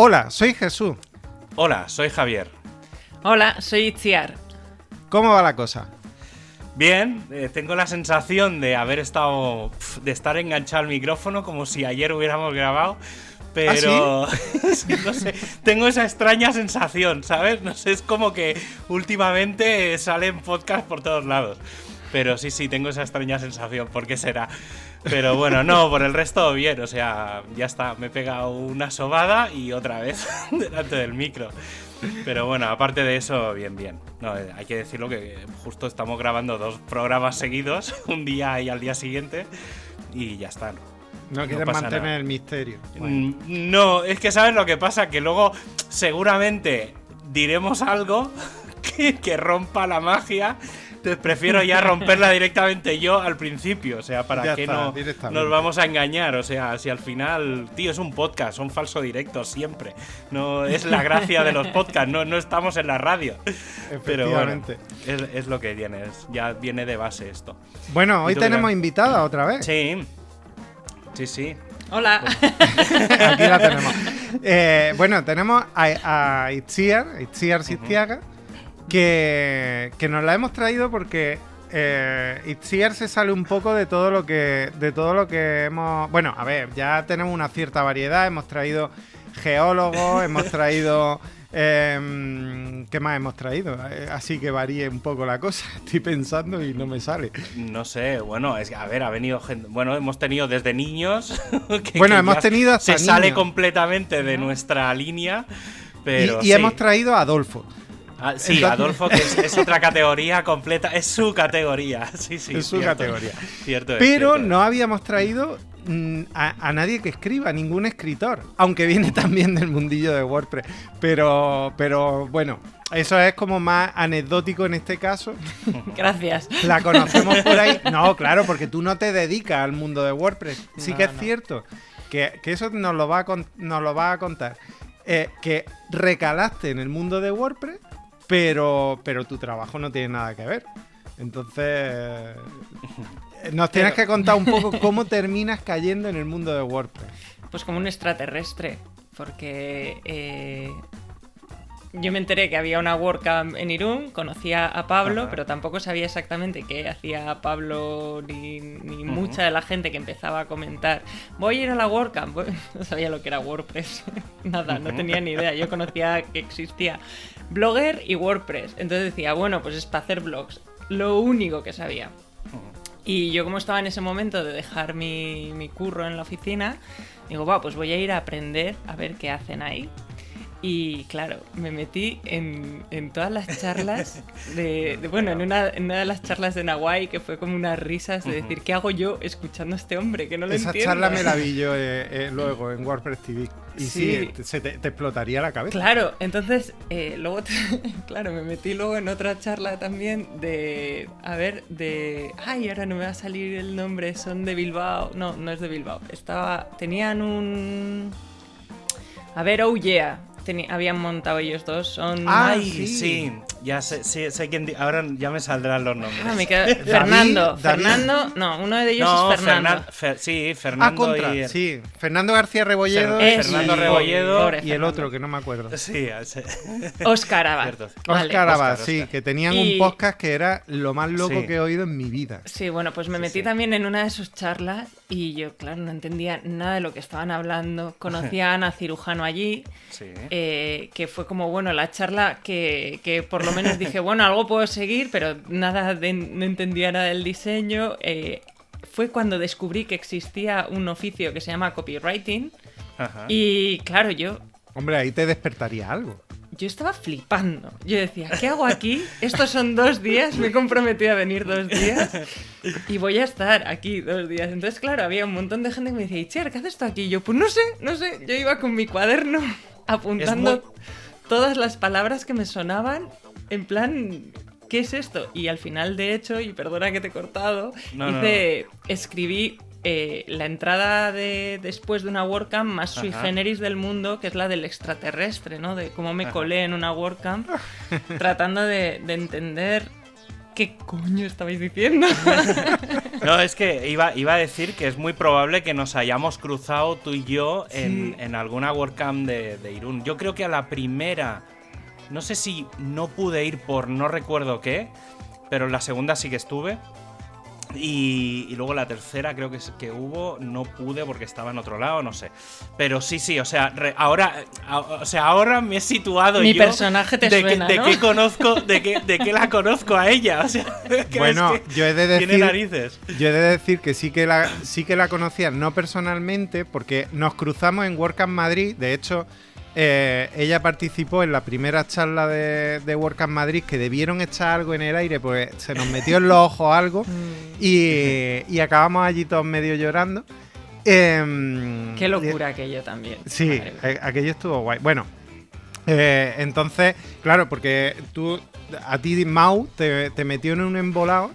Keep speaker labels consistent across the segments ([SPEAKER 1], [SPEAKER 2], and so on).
[SPEAKER 1] Hola, soy Jesús.
[SPEAKER 2] Hola, soy Javier.
[SPEAKER 3] Hola, soy Itziar.
[SPEAKER 1] ¿Cómo va la cosa?
[SPEAKER 2] Bien, eh, tengo la sensación de haber estado. de estar enganchado al micrófono como si ayer hubiéramos grabado. Pero. sí, no sé, tengo esa extraña sensación, ¿sabes? No sé, es como que últimamente salen podcasts por todos lados. Pero sí, sí, tengo esa extraña sensación. ¿Por qué será? Pero bueno, no, por el resto bien. O sea, ya está. Me he pegado una sobada y otra vez delante del micro. Pero bueno, aparte de eso, bien, bien. No, eh, hay que decirlo que justo estamos grabando dos programas seguidos, un día y al día siguiente, y ya está.
[SPEAKER 1] No, no quieres mantener el misterio.
[SPEAKER 2] Mm, no, es que sabes lo que pasa, que luego seguramente diremos algo que, que rompa la magia entonces prefiero ya romperla directamente yo al principio, o sea, para que no nos vamos a engañar, o sea, si al final, tío, es un podcast, son falso directos siempre. No es la gracia de los podcasts, no, no estamos en la radio. Pero bueno, es, lo que viene, ya viene de base esto.
[SPEAKER 1] Bueno, hoy tenemos invitada otra vez.
[SPEAKER 2] Sí. Sí, sí.
[SPEAKER 3] Hola.
[SPEAKER 1] Aquí la tenemos. Eh, bueno, tenemos a, a Itziar, Itziar Sistiaga que, nos la hemos traído porque eh, Itziar se sale un poco de todo lo que de todo lo que hemos bueno a ver ya tenemos una cierta variedad hemos traído geólogos hemos traído em, ¿Qué más hemos traído? Eh, así que varíe un poco la cosa. Estoy pensando y no me sale.
[SPEAKER 2] No sé, bueno, es que, a ver, ha venido gente. Bueno, hemos tenido desde niños.
[SPEAKER 1] bueno, hemos tenido hasta
[SPEAKER 2] Se sale completamente de nuestra línea. Pero
[SPEAKER 1] y, hemos traído a Adolfo.
[SPEAKER 2] Ah, sí, Adolfo, que es, otra categoría completa, es su categoría. Sí, sí.
[SPEAKER 1] Es su categoría. Cierto Pero no habíamos traído mm, a, nadie que escriba, ningún escritor, aunque viene también del mundillo de WordPress. Pero, pero bueno, eso es como más anecdótico en este caso.
[SPEAKER 3] Gracias.
[SPEAKER 1] La conocemos por ahí. No, claro, porque tú no te dedicas al mundo de WordPress. Sí que es cierto que, eso nos lo va a, nos lo va a contar. Eh, que recalaste en el mundo de WordPress pero, pero tu trabajo no tiene nada que ver. Entonces, nos tienes que contar un poco cómo terminas cayendo en el mundo de WordPress.
[SPEAKER 3] Pues como un extraterrestre, porque eh, yo me enteré que había una WordCamp en Irún, conocía a Pablo, pero tampoco sabía exactamente qué hacía Pablo ni, mucha de la gente que empezaba a comentar. Voy a ir a la WordCamp. No sabía lo que era WordPress. Nada, no tenía ni idea. Yo conocía que existía Blogger y WordPress. Entonces decía, bueno, pues es para hacer blogs. Lo único que sabía. Y yo como estaba en ese momento de dejar mi, mi curro en la oficina, digo, va, pues voy a ir a aprender a ver qué hacen ahí. Y claro, me metí en, en todas las charlas de, bueno, en una, en una, de las charlas de Nahuay que fue como unas risas de decir, ¿qué hago yo escuchando a este hombre? Que no lo
[SPEAKER 1] Esa charla me la vi yo eh, eh, luego en WordPress TV. Y sí, se te, explotaría la cabeza.
[SPEAKER 3] Claro, entonces, eh, luego, claro, me metí luego en otra charla también de, a ver, de, ay, ahora no me va a salir el nombre, son de Bilbao. No, no es de Bilbao. Estaba, tenían un... A ver, oh yeah, habían montado ellos dos. Son.
[SPEAKER 2] ¡Ay! Sí. Ya sé, sé, quién. Ahora ya me saldrán los nombres.
[SPEAKER 3] Ah, me Fernando. Fernando. No, uno de ellos es Fernando.
[SPEAKER 2] sí, Fernando.
[SPEAKER 1] Ah, y Sí, Fernando García Rebolledo.
[SPEAKER 2] Fernando Rebolledo.
[SPEAKER 1] Y el otro, que no me acuerdo.
[SPEAKER 2] Sí,
[SPEAKER 3] Oscar Abad.
[SPEAKER 1] Oscar Abad, sí, que tenían un podcast que era lo más loco que he oído en mi vida.
[SPEAKER 3] Sí, bueno, pues me metí también en una de sus charlas y yo, claro, no entendía nada de lo que estaban hablando. Conocía a Ana Cirujano allí. Sí. Eh, que fue como, bueno, la charla que, por lo menos dije, bueno, algo puedo seguir, pero nada no entendía nada del diseño. Eh, fue cuando descubrí que existía un oficio que se llama copywriting. Y claro, yo...
[SPEAKER 1] Hombre, ahí te despertaría algo
[SPEAKER 3] yo estaba flipando. Yo decía, ¿qué hago aquí? Estos son dos días, me he comprometido a venir dos días y voy a estar aquí dos días. Entonces, claro, había un montón de gente que me decía, Itziar, ¿qué haces tú aquí? Y yo, pues no sé, no sé. Yo iba con mi cuaderno apuntando todas las palabras que me sonaban en plan, ¿qué es esto? Y al final, de hecho, y perdona que te he cortado, hice, escribí eh, la entrada de después de una WordCamp más sui generis del mundo, que es la del extraterrestre, ¿no? De cómo me colé en una WordCamp, tratando de, entender ¿Qué coño estabais diciendo?
[SPEAKER 2] No, es que iba, iba a decir que es muy probable que nos hayamos cruzado tú y yo en, en alguna WordCamp de, de Irún. Yo creo que a la primera, no sé si no pude ir por no recuerdo qué, pero en la segunda sí que estuve. Y, y luego la tercera creo que, que hubo, no pude porque estaba en otro lado, no sé. Pero sí, sí, o sea, re- ahora, a- o sea, ahora me he situado
[SPEAKER 3] Mi
[SPEAKER 2] yo
[SPEAKER 3] personaje te
[SPEAKER 2] de,
[SPEAKER 3] suena,
[SPEAKER 2] que, de qué conozco, de que, de qué la conozco a ella. O sea, que
[SPEAKER 1] Bueno,
[SPEAKER 2] es que
[SPEAKER 1] yo he de
[SPEAKER 2] tiene
[SPEAKER 1] decir-
[SPEAKER 2] narices.
[SPEAKER 1] Yo he de decir que sí que la, sí que la conocía, no personalmente, porque nos cruzamos en WordCamp Madrid. De hecho, eh, ella participó en la primera charla de, de WordCamp Madrid, que debieron echar algo en el aire, pues se nos metió en los ojos algo
[SPEAKER 3] Mm,
[SPEAKER 1] y, y acabamos allí todos medio llorando. Em,
[SPEAKER 3] Qué locura aquello también.
[SPEAKER 1] Sí, eh, aquello estuvo guay. Bueno, eh, entonces, claro, porque tú, a ti Mau te, te metió en un embolado.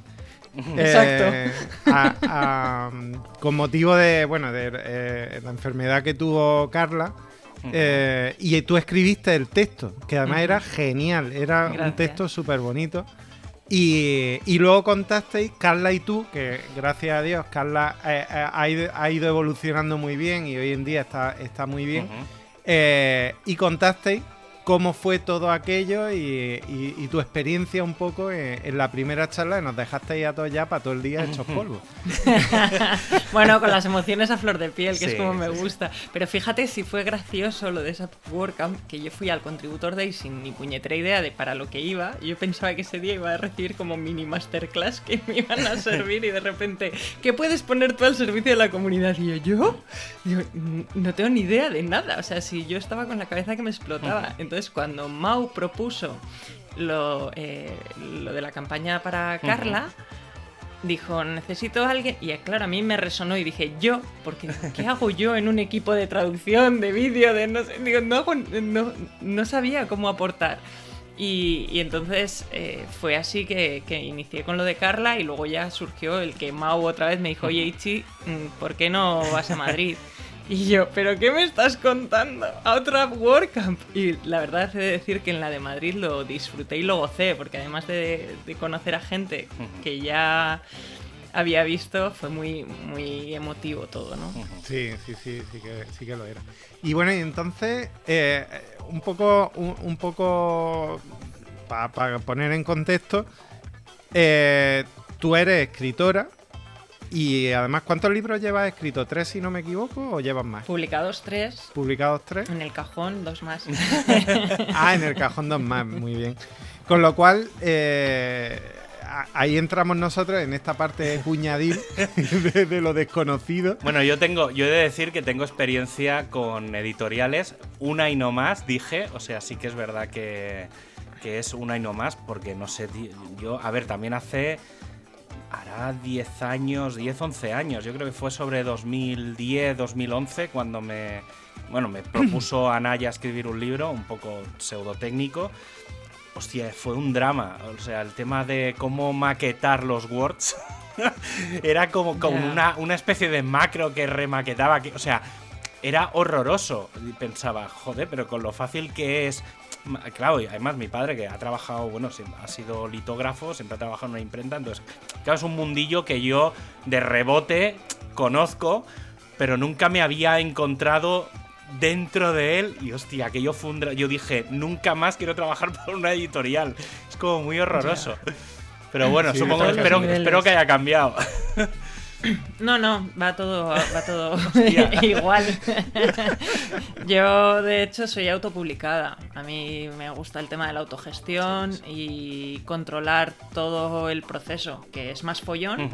[SPEAKER 1] eh, a- a- con motivo de, bueno, de eh, la enfermedad que tuvo Carla. Eh, y tú escribiste el texto, que además era genial, era un texto súper bonito. Y, y luego contasteis, Carla y tú, que gracias a Dios, Carla eh, eh, ha, ido, ha ido evolucionando muy bien y hoy en día está, está muy bien. Eh, y contasteis cómo fue todo aquello y, y- y tu experiencia un poco en, en la primera charla y nos dejasteis a todos ya para todo el día hechos polvo.
[SPEAKER 3] bueno, con las emociones a flor de piel, que
[SPEAKER 2] Sí,
[SPEAKER 3] es como me
[SPEAKER 2] sí, sí.
[SPEAKER 3] gusta. Pero fíjate si fue gracioso lo de esa WordCamp, que yo fui al contributor day sin ni puñetera idea de para lo que iba. Yo pensaba que ese día iba a recibir como mini masterclass que me iban a servir y de repente, ¿qué puedes poner tú al servicio de la comunidad? Y yo, ¿yo? Digo, "N- no tengo ni idea de nada. O sea, si yo estaba con la cabeza que me explotaba. Entonces, cuando Mau propuso lo, eh, lo de la campaña para Carla, dijo, necesito a alguien. Y eh, claro, a mí me resonó y dije, yo, porque ¿qué hago yo en un equipo de traducción, de vídeo, de no sé? Digo, no, hago- no, no sabía cómo aportar. Y, y entonces eh, fue así que, que inicié con lo de Carla y luego ya surgió el que Mau otra vez me dijo, oye Ichi, mm, ¿por qué no vas a Madrid? Y yo, ¿pero qué me estás contando? A otra WordCamp. Y la verdad he de decir que en la de Madrid lo disfruté y lo gocé, porque además de, de conocer a gente que ya había visto, fue muy, muy emotivo todo, ¿no?
[SPEAKER 1] Sí, sí, sí, sí que, sí que lo era. Y bueno, y entonces, eh, un poco, un, un poco para poner en contexto, eh, tú eres escritora y además, ¿cuántos libros llevas escrito? ¿Tres si no me equivoco o llevas más?
[SPEAKER 3] Publicados tres,
[SPEAKER 1] ¿Publicados tres?
[SPEAKER 3] en el cajón dos más.
[SPEAKER 1] Ah, en el cajón dos más, muy bien. Con lo cual, eh, ahí entramos nosotros en esta parte puñadil de, de lo desconocido.
[SPEAKER 2] Bueno, yo tengo, yo he de decir que tengo experiencia con editoriales, una y no más, dije, o sea, sí que es verdad que, que es una y no más, porque no sé, yo, a ver, también hace, hará 10 años, 10, 11 años, yo creo que fue sobre 2010, 2011, cuando me, bueno, me propuso Anaya escribir un libro, un poco pseudotécnico, Hostia, fue un drama. O sea, el tema de cómo maquetar los words era como, como una, una especie de macro que remaquetaba. Que, o sea, era horroroso. Y pensaba, joder, pero con lo fácil que es. Claro, y además mi padre, que ha trabajado, bueno, ha sido litógrafo, siempre ha trabajado en una imprenta, entonces, claro, es un mundillo que yo de rebote conozco, pero nunca me había encontrado dentro de él y hostia, aquello fue un dra- Yo dije, nunca más quiero trabajar por una editorial. Es como muy horroroso. Pero bueno,
[SPEAKER 1] Sí,
[SPEAKER 2] supongo que espero, espero que haya cambiado.
[SPEAKER 3] No, no, va todo, va todo igual. Yo, de hecho, soy autopublicada. A mí me gusta el tema de la autogestión y controlar todo el proceso, que es más follón.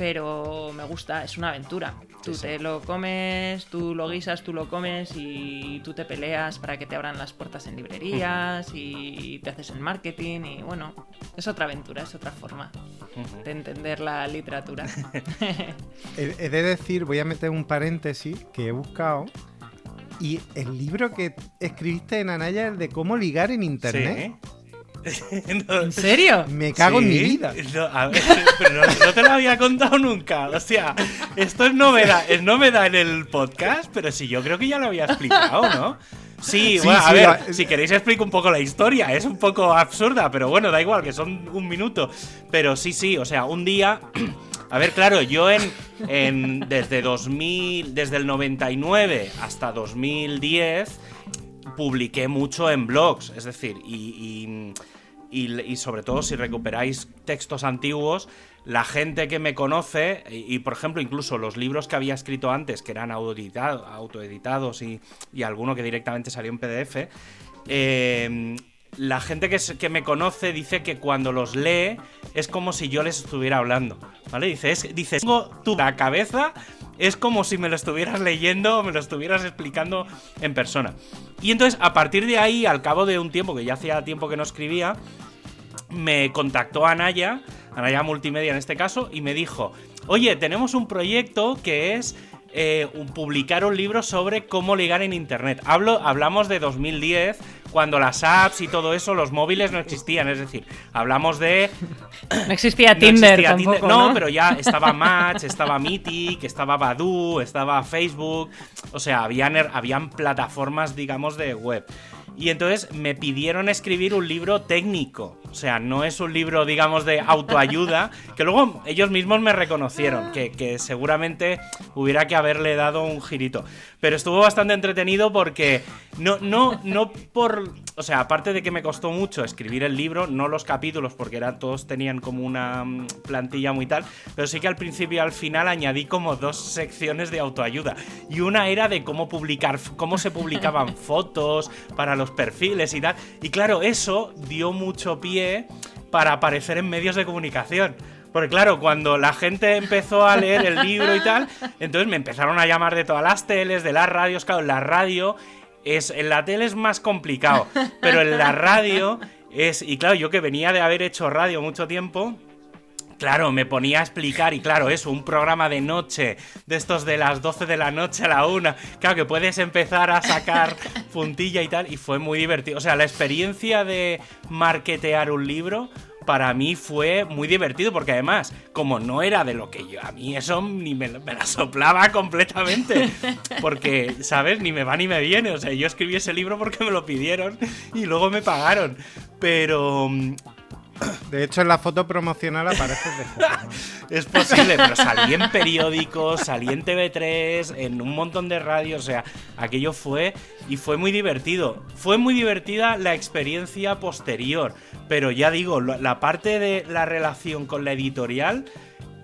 [SPEAKER 3] Pero me gusta, es una aventura. Tú
[SPEAKER 2] Sí, sí.
[SPEAKER 3] te lo comes, tú lo guisas, tú lo comes y tú te peleas para que te abran las puertas en librerías y te haces el marketing y bueno, es otra aventura, es otra forma de entender la literatura.
[SPEAKER 1] He, de decir, voy a meter un paréntesis que he buscado. Y el libro que escribiste en Anaya es el de cómo ligar en internet.
[SPEAKER 2] Sí. No,
[SPEAKER 3] ¿En serio?
[SPEAKER 1] Me cago en mi vida.
[SPEAKER 2] No, a ver, pero no, no te lo había contado nunca. O sea, esto es novedad, es novedad en el podcast, pero sí, yo creo que ya lo había explicado, ¿no? Sí,
[SPEAKER 1] Sí,
[SPEAKER 2] bueno, a ver,
[SPEAKER 1] la-
[SPEAKER 2] si queréis explico un poco la historia. Es un poco absurda, pero bueno, da igual, que son un minuto. Pero sí, sí, o sea, un día. A ver, claro, yo en, en desde 2000, desde el 99 hasta 2010 publiqué mucho en blogs, es decir, y, y- sobre todo si recuperáis textos antiguos, la gente que me conoce, y, por ejemplo incluso los libros que había escrito antes, que eran autoeditado- autoeditados y, y alguno que directamente salió en PDF, eh, la gente que, que me conoce dice que cuando los lee es como si yo les estuviera hablando, ¿vale? Dice, dice tengo tu la cabeza, es como si me lo estuvieras leyendo o me lo estuvieras explicando en persona. Y entonces, a partir de ahí, al cabo de un tiempo, que ya hacía tiempo que no escribía, me contactó Anaya, Anaya Multimedia en este caso, y me dijo, oye, tenemos un proyecto que es eh, publicar un libro sobre cómo ligar en Internet. Hablo, hablamos de 2010, cuando las apps y todo eso, los móviles no existían, es decir, hablamos de...
[SPEAKER 3] No existía
[SPEAKER 2] no
[SPEAKER 3] Tinder
[SPEAKER 2] existía
[SPEAKER 3] tampoco,
[SPEAKER 2] Tinder.
[SPEAKER 3] ¿no?
[SPEAKER 2] No, pero ya estaba Match, estaba Mythic, estaba Badoo, estaba Facebook. O sea, habían, er, habían plataformas, digamos, de web. Y entonces me pidieron escribir un libro técnico. O sea, no es un libro, digamos, de autoayuda. Que luego ellos mismos me reconocieron. Que, que seguramente hubiera que haberle dado un girito. Pero estuvo bastante entretenido porque no, no, no por. O sea, aparte de que me costó mucho escribir el libro, no los capítulos, porque eran, todos tenían como una mm, plantilla muy tal. Pero sí que al principio y al final añadí como dos secciones de autoayuda. Y una era de cómo publicar, cómo se publicaban fotos para los perfiles y tal. Y claro, eso dio mucho pie para aparecer en medios de comunicación. Porque claro, cuando la gente empezó a leer el libro y tal, entonces me empezaron a llamar de todas las teles, de las radios, claro, la radio es en la tele es más complicado, pero en la radio es y claro, yo que venía de haber hecho radio mucho tiempo, Claro, me ponía a explicar y claro, eso, un programa de noche, de estos de las 12 de la noche a la 1, claro que puedes empezar a sacar puntilla y tal, y fue muy divertido. O sea, la experiencia de marketear un libro para mí fue muy divertido porque además, como no era de lo que yo, a mí eso ni me, me la soplaba completamente. Porque, ¿sabes? Ni me va ni me viene. O sea, yo escribí ese libro porque me lo pidieron y luego me pagaron. Pero mm,
[SPEAKER 1] De hecho, en la foto promocional apareces de
[SPEAKER 2] es posible, pero salí en periódicos, salí en TV3, en un montón de radios, o sea, aquello fue y fue muy divertido. Fue muy divertida la experiencia posterior, pero ya digo, la parte de la relación con la editorial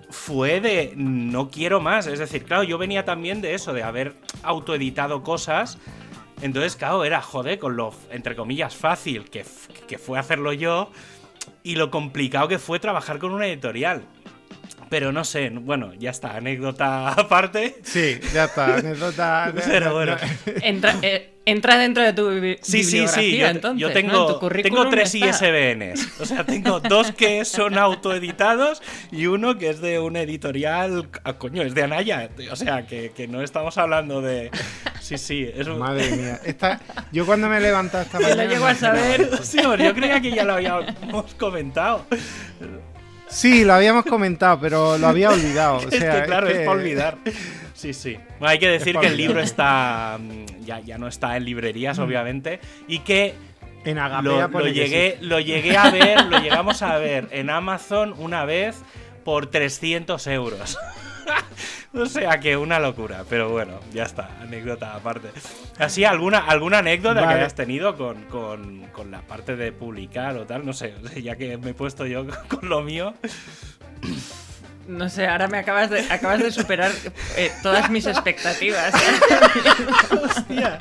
[SPEAKER 2] fue de no quiero más, es decir, claro, yo venía también de eso, de haber autoeditado cosas. Entonces, claro, era, joder, con lo, entre comillas, fácil que, que fue hacerlo yo y lo complicado que fue trabajar con una editorial. Pero no sé, bueno, ya está, anécdota aparte.
[SPEAKER 1] Sí, ya está. Anécdota.
[SPEAKER 2] Pero bueno.
[SPEAKER 3] Entra, eh, entra dentro de tu bi-
[SPEAKER 2] Sí,
[SPEAKER 3] bibliografía,
[SPEAKER 2] sí, yo,
[SPEAKER 3] entonces,
[SPEAKER 2] yo
[SPEAKER 3] ¿no?
[SPEAKER 2] tengo,
[SPEAKER 3] En tu currículum
[SPEAKER 2] tengo tres
[SPEAKER 3] está.
[SPEAKER 2] ISBNs. O sea, tengo dos que son autoeditados y uno que es de una editorial. ah, coño, es de Anaya. O sea, que, que no estamos hablando de. Sí, sí, es un.
[SPEAKER 1] Madre mía. Esta, yo cuando me he levantado esta mañana.
[SPEAKER 3] lo llego a saber.
[SPEAKER 2] Sí, hombre, yo creía que ya lo habíamos comentado.
[SPEAKER 1] Sí, lo habíamos comentado, pero lo había olvidado. O
[SPEAKER 2] es que claro, es,
[SPEAKER 1] que-
[SPEAKER 2] para olvidar. Sí, sí. Bueno, hay que decir que el libro está. mm, Ya, ya no está en librerías, obviamente. Y que
[SPEAKER 1] En Agapea
[SPEAKER 2] lo, llegué, lo llegué a ver, lo llegamos a ver en Amazon una vez por 300 euros. o sea que una locura, pero bueno, ya está, anécdota aparte. Así, ¿alguna, alguna anécdota que hayas tenido con, con- con la parte de publicar o tal? No sé, ya que me he puesto yo con lo mío.
[SPEAKER 3] No sé, ahora me acabas de, acabas de superar eh, todas mis expectativas.
[SPEAKER 2] Hostia.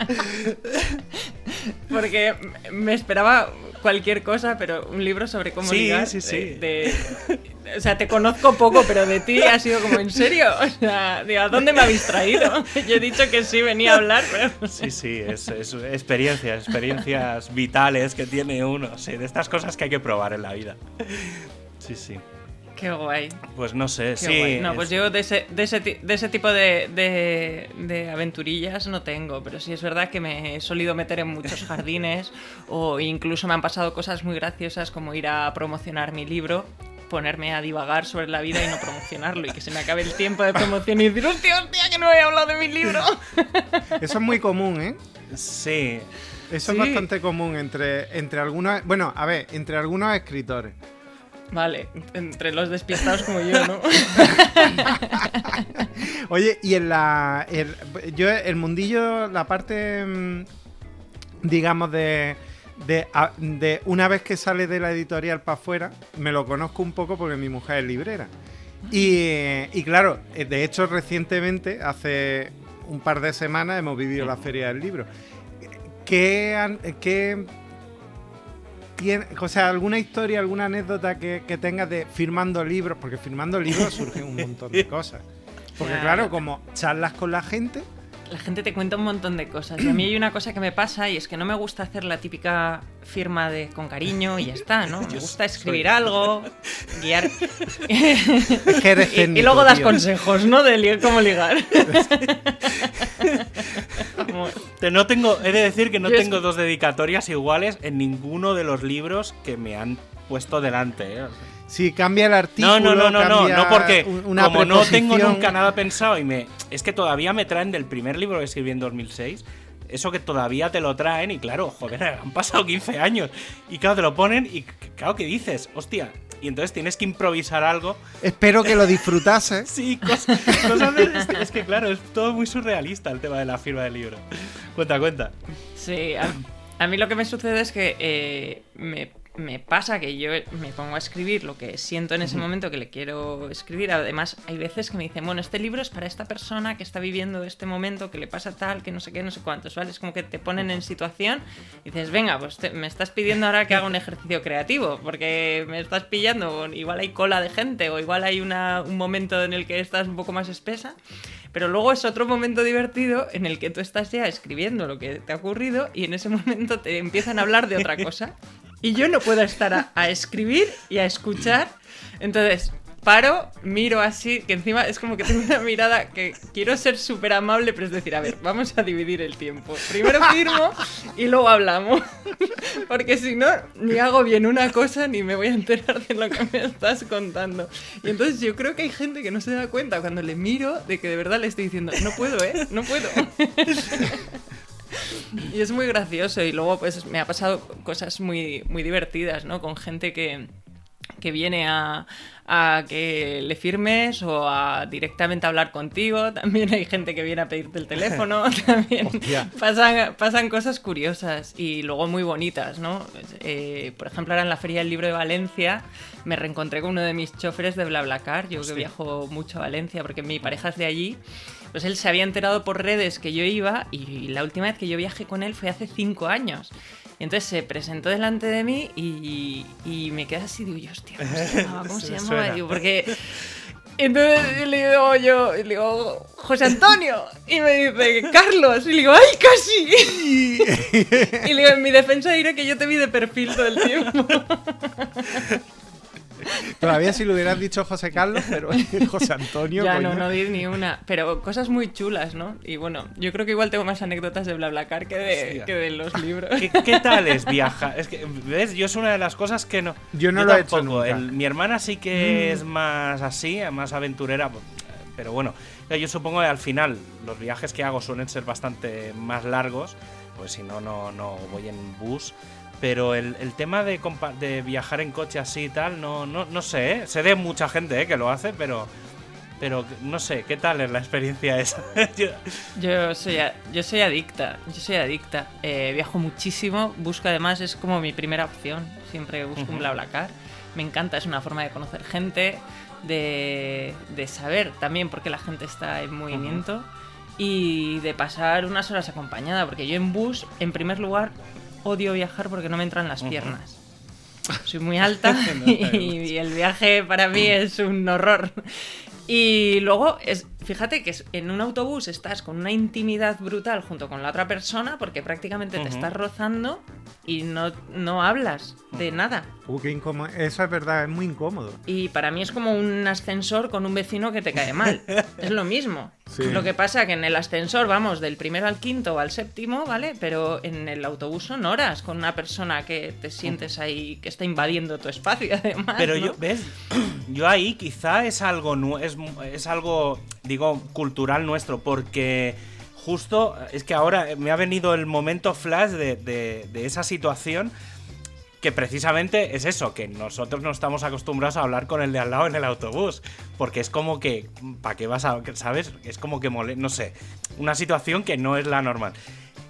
[SPEAKER 3] Porque me esperaba cualquier cosa, pero un libro sobre cómo
[SPEAKER 2] Sí,
[SPEAKER 3] ligar.
[SPEAKER 2] sí, sí.
[SPEAKER 3] de- de- o sea, te conozco poco, pero de ti ha sido como, ¿en serio? O sea, digo, ¿a dónde me habéis traído? Yo he dicho que sí, venía a hablar, pero...
[SPEAKER 2] Sí, sí, es, es experiencias, experiencias vitales que tiene uno. Sí, de estas cosas que hay que probar en la vida. Sí, sí.
[SPEAKER 3] Qué guay.
[SPEAKER 2] Pues no sé,
[SPEAKER 3] Qué
[SPEAKER 2] sí.
[SPEAKER 3] guay. No,
[SPEAKER 2] es-
[SPEAKER 3] pues yo de ese, de ese, de ese tipo de, de- de aventurillas no tengo, pero sí es verdad que me he solido meter en muchos jardines o incluso me han pasado cosas muy graciosas como ir a promocionar mi libro, ponerme a divagar sobre la vida y no promocionarlo y que se me acabe el tiempo de promoción y decir, hostia, hostia, que no he hablado de mi libro.
[SPEAKER 1] Eso es muy común, ¿eh?
[SPEAKER 2] Sí.
[SPEAKER 1] Eso es bastante común entre, entre algunos. Bueno, a ver, entre algunos escritores.
[SPEAKER 3] Vale, entre los despistados como yo, ¿no?
[SPEAKER 1] Oye, y en la. yo, el mundillo, la parte. Mm, digamos, de. De, de, una vez que sale de la editorial para afuera, me lo conozco un poco porque mi mujer es librera. Y, y, claro, eh, de hecho recientemente, hace un par de semanas, hemos vivido la feria del libro. ¿Qué, qué tiene, o sea, alguna historia, alguna anécdota que, que tengas de firmando libros? Porque firmando libros surgen un montón de cosas. Porque claro, como charlas con la gente,
[SPEAKER 3] la gente te cuenta un montón de cosas. Y a mí hay una cosa que me pasa y es que no me gusta hacer la típica firma de con cariño y ya está, ¿no? Me gusta escribir algo, guiar. y, luego das consejos, ¿no? De cómo ligar.
[SPEAKER 2] no tengo, he de decir que no tengo dos dedicatorias iguales en ninguno de los libros que me han puesto delante. ¿eh?
[SPEAKER 1] Sí, cambia el artículo.
[SPEAKER 2] No, no, no, no, no, porque como no tengo nunca nada pensado y me. Es que todavía me traen del primer libro que escribí en 2006. Eso que todavía te lo traen y claro, joder, han pasado 15 años. Y claro, te lo ponen y claro que dices, hostia. Y entonces tienes que improvisar algo.
[SPEAKER 1] Espero que lo disfrutases.
[SPEAKER 2] sí, cosas, cosas es, que claro, es todo muy surrealista el tema de la firma del libro. Cuenta, cuenta.
[SPEAKER 3] Sí, a, mí lo que me sucede es que eh, me me pasa que yo me pongo a escribir lo que siento en ese momento que le quiero escribir. Además, hay veces que me dicen, bueno, este libro es para esta persona que está viviendo este momento, que le pasa tal, que no sé qué, no sé cuántos, ¿vale? Es como que te ponen en situación y dices, venga, pues me estás pidiendo ahora que haga un ejercicio creativo, porque me estás pillando, igual hay cola de gente o igual hay una, un momento en el que estás un poco más espesa. Pero luego es otro momento divertido en el que tú estás ya escribiendo lo que te ha ocurrido y en ese momento te empiezan a hablar de otra cosa y yo no puedo estar a, escribir y a escuchar. Entonces, paro, miro así, que encima es como que tengo una mirada que quiero ser súper amable, pero es decir, a ver, vamos a dividir el tiempo. Primero firmo y luego hablamos. Porque si no, ni hago bien una cosa ni me voy a enterar de lo que me estás contando. Y entonces yo creo que hay gente que no se da cuenta cuando le miro de que de verdad le estoy diciendo, no puedo, ¿eh? No puedo. y es muy gracioso. Y luego, pues me ha pasado cosas muy, muy divertidas, ¿no? Con gente que, que viene a, a, que le firmes o a directamente hablar contigo. También hay gente que viene a pedirte el teléfono. También pasan, pasan cosas curiosas y luego muy bonitas, ¿no? Eh, por ejemplo, ahora en la Feria del Libro de Valencia me reencontré con uno de mis choferes de BlaBlaCar. Yo que viajo mucho a Valencia porque mi pareja es de allí. Pues él se había enterado por redes que yo iba y la última vez que yo viajé con él fue hace cinco años. Y entonces se presentó delante de mí y, y me quedé así, digo, hostia, ¿cómo se llamaba? ¿Cómo se, llamaba? Digo, porque... Entonces le digo yo, le digo, José Antonio. Y me dice, Carlos. Y le digo, ¡ay, casi! y le digo, en mi defensa diré que yo te vi de perfil todo el tiempo.
[SPEAKER 1] Todavía si lo hubieran dicho José Carlos, pero José Antonio.
[SPEAKER 3] Ya no, no di ni una. Pero cosas muy chulas, ¿no? Y bueno, yo creo que igual tengo más anécdotas de BlaBlaCar que de, que de los libros.
[SPEAKER 2] ¿Qué, tal es viajar? Es que, ¿ves? Yo es una de las cosas que no.
[SPEAKER 1] Yo no lo he hecho nunca.
[SPEAKER 2] mi hermana sí que mm. es más así, más aventurera. Pero bueno, yo supongo que al final los viajes que hago suelen ser bastante más largos. Pues si no, no, no voy en bus. Pero el, tema de, de, viajar en coche así y tal, no, no, no sé, ¿eh? Sé de mucha gente ¿eh? que lo hace, pero, pero no sé, ¿qué tal es la experiencia esa?
[SPEAKER 3] yo, soy, yo soy adicta, yo soy adicta. Eh, viajo muchísimo, busco además, es como mi primera opción, siempre busco un BlaBlaCar. Me encanta, es una forma de conocer gente, de, de saber también por qué la gente está en movimiento. Y de pasar unas horas acompañada, porque yo en bus, en primer lugar, odio viajar porque no me entran las piernas. Soy muy alta y, el viaje para mí es un horror. Y luego, es, fíjate que en un autobús estás con una intimidad brutal junto con la otra persona porque prácticamente te estás rozando y no, no hablas de nada.
[SPEAKER 1] Eso es verdad, es muy incómodo.
[SPEAKER 3] Y para mí es como un ascensor con un vecino que te cae mal. es lo mismo. Lo que pasa que en el ascensor vamos del primero al quinto o al séptimo, ¿vale? Pero en el autobús son horas con una persona que te sientes ahí, que está invadiendo tu espacio, además.
[SPEAKER 2] Pero yo, ¿ves? Yo ahí quizá es algo, es, es algo, digo, cultural nuestro, porque justo es que ahora me ha venido el momento flash de, esa situación que precisamente es eso, que nosotros no estamos acostumbrados a hablar con el de al lado en el autobús, porque es como que, ¿para qué vas a, sabes? Es como que, mole, no sé, una situación que no es la normal.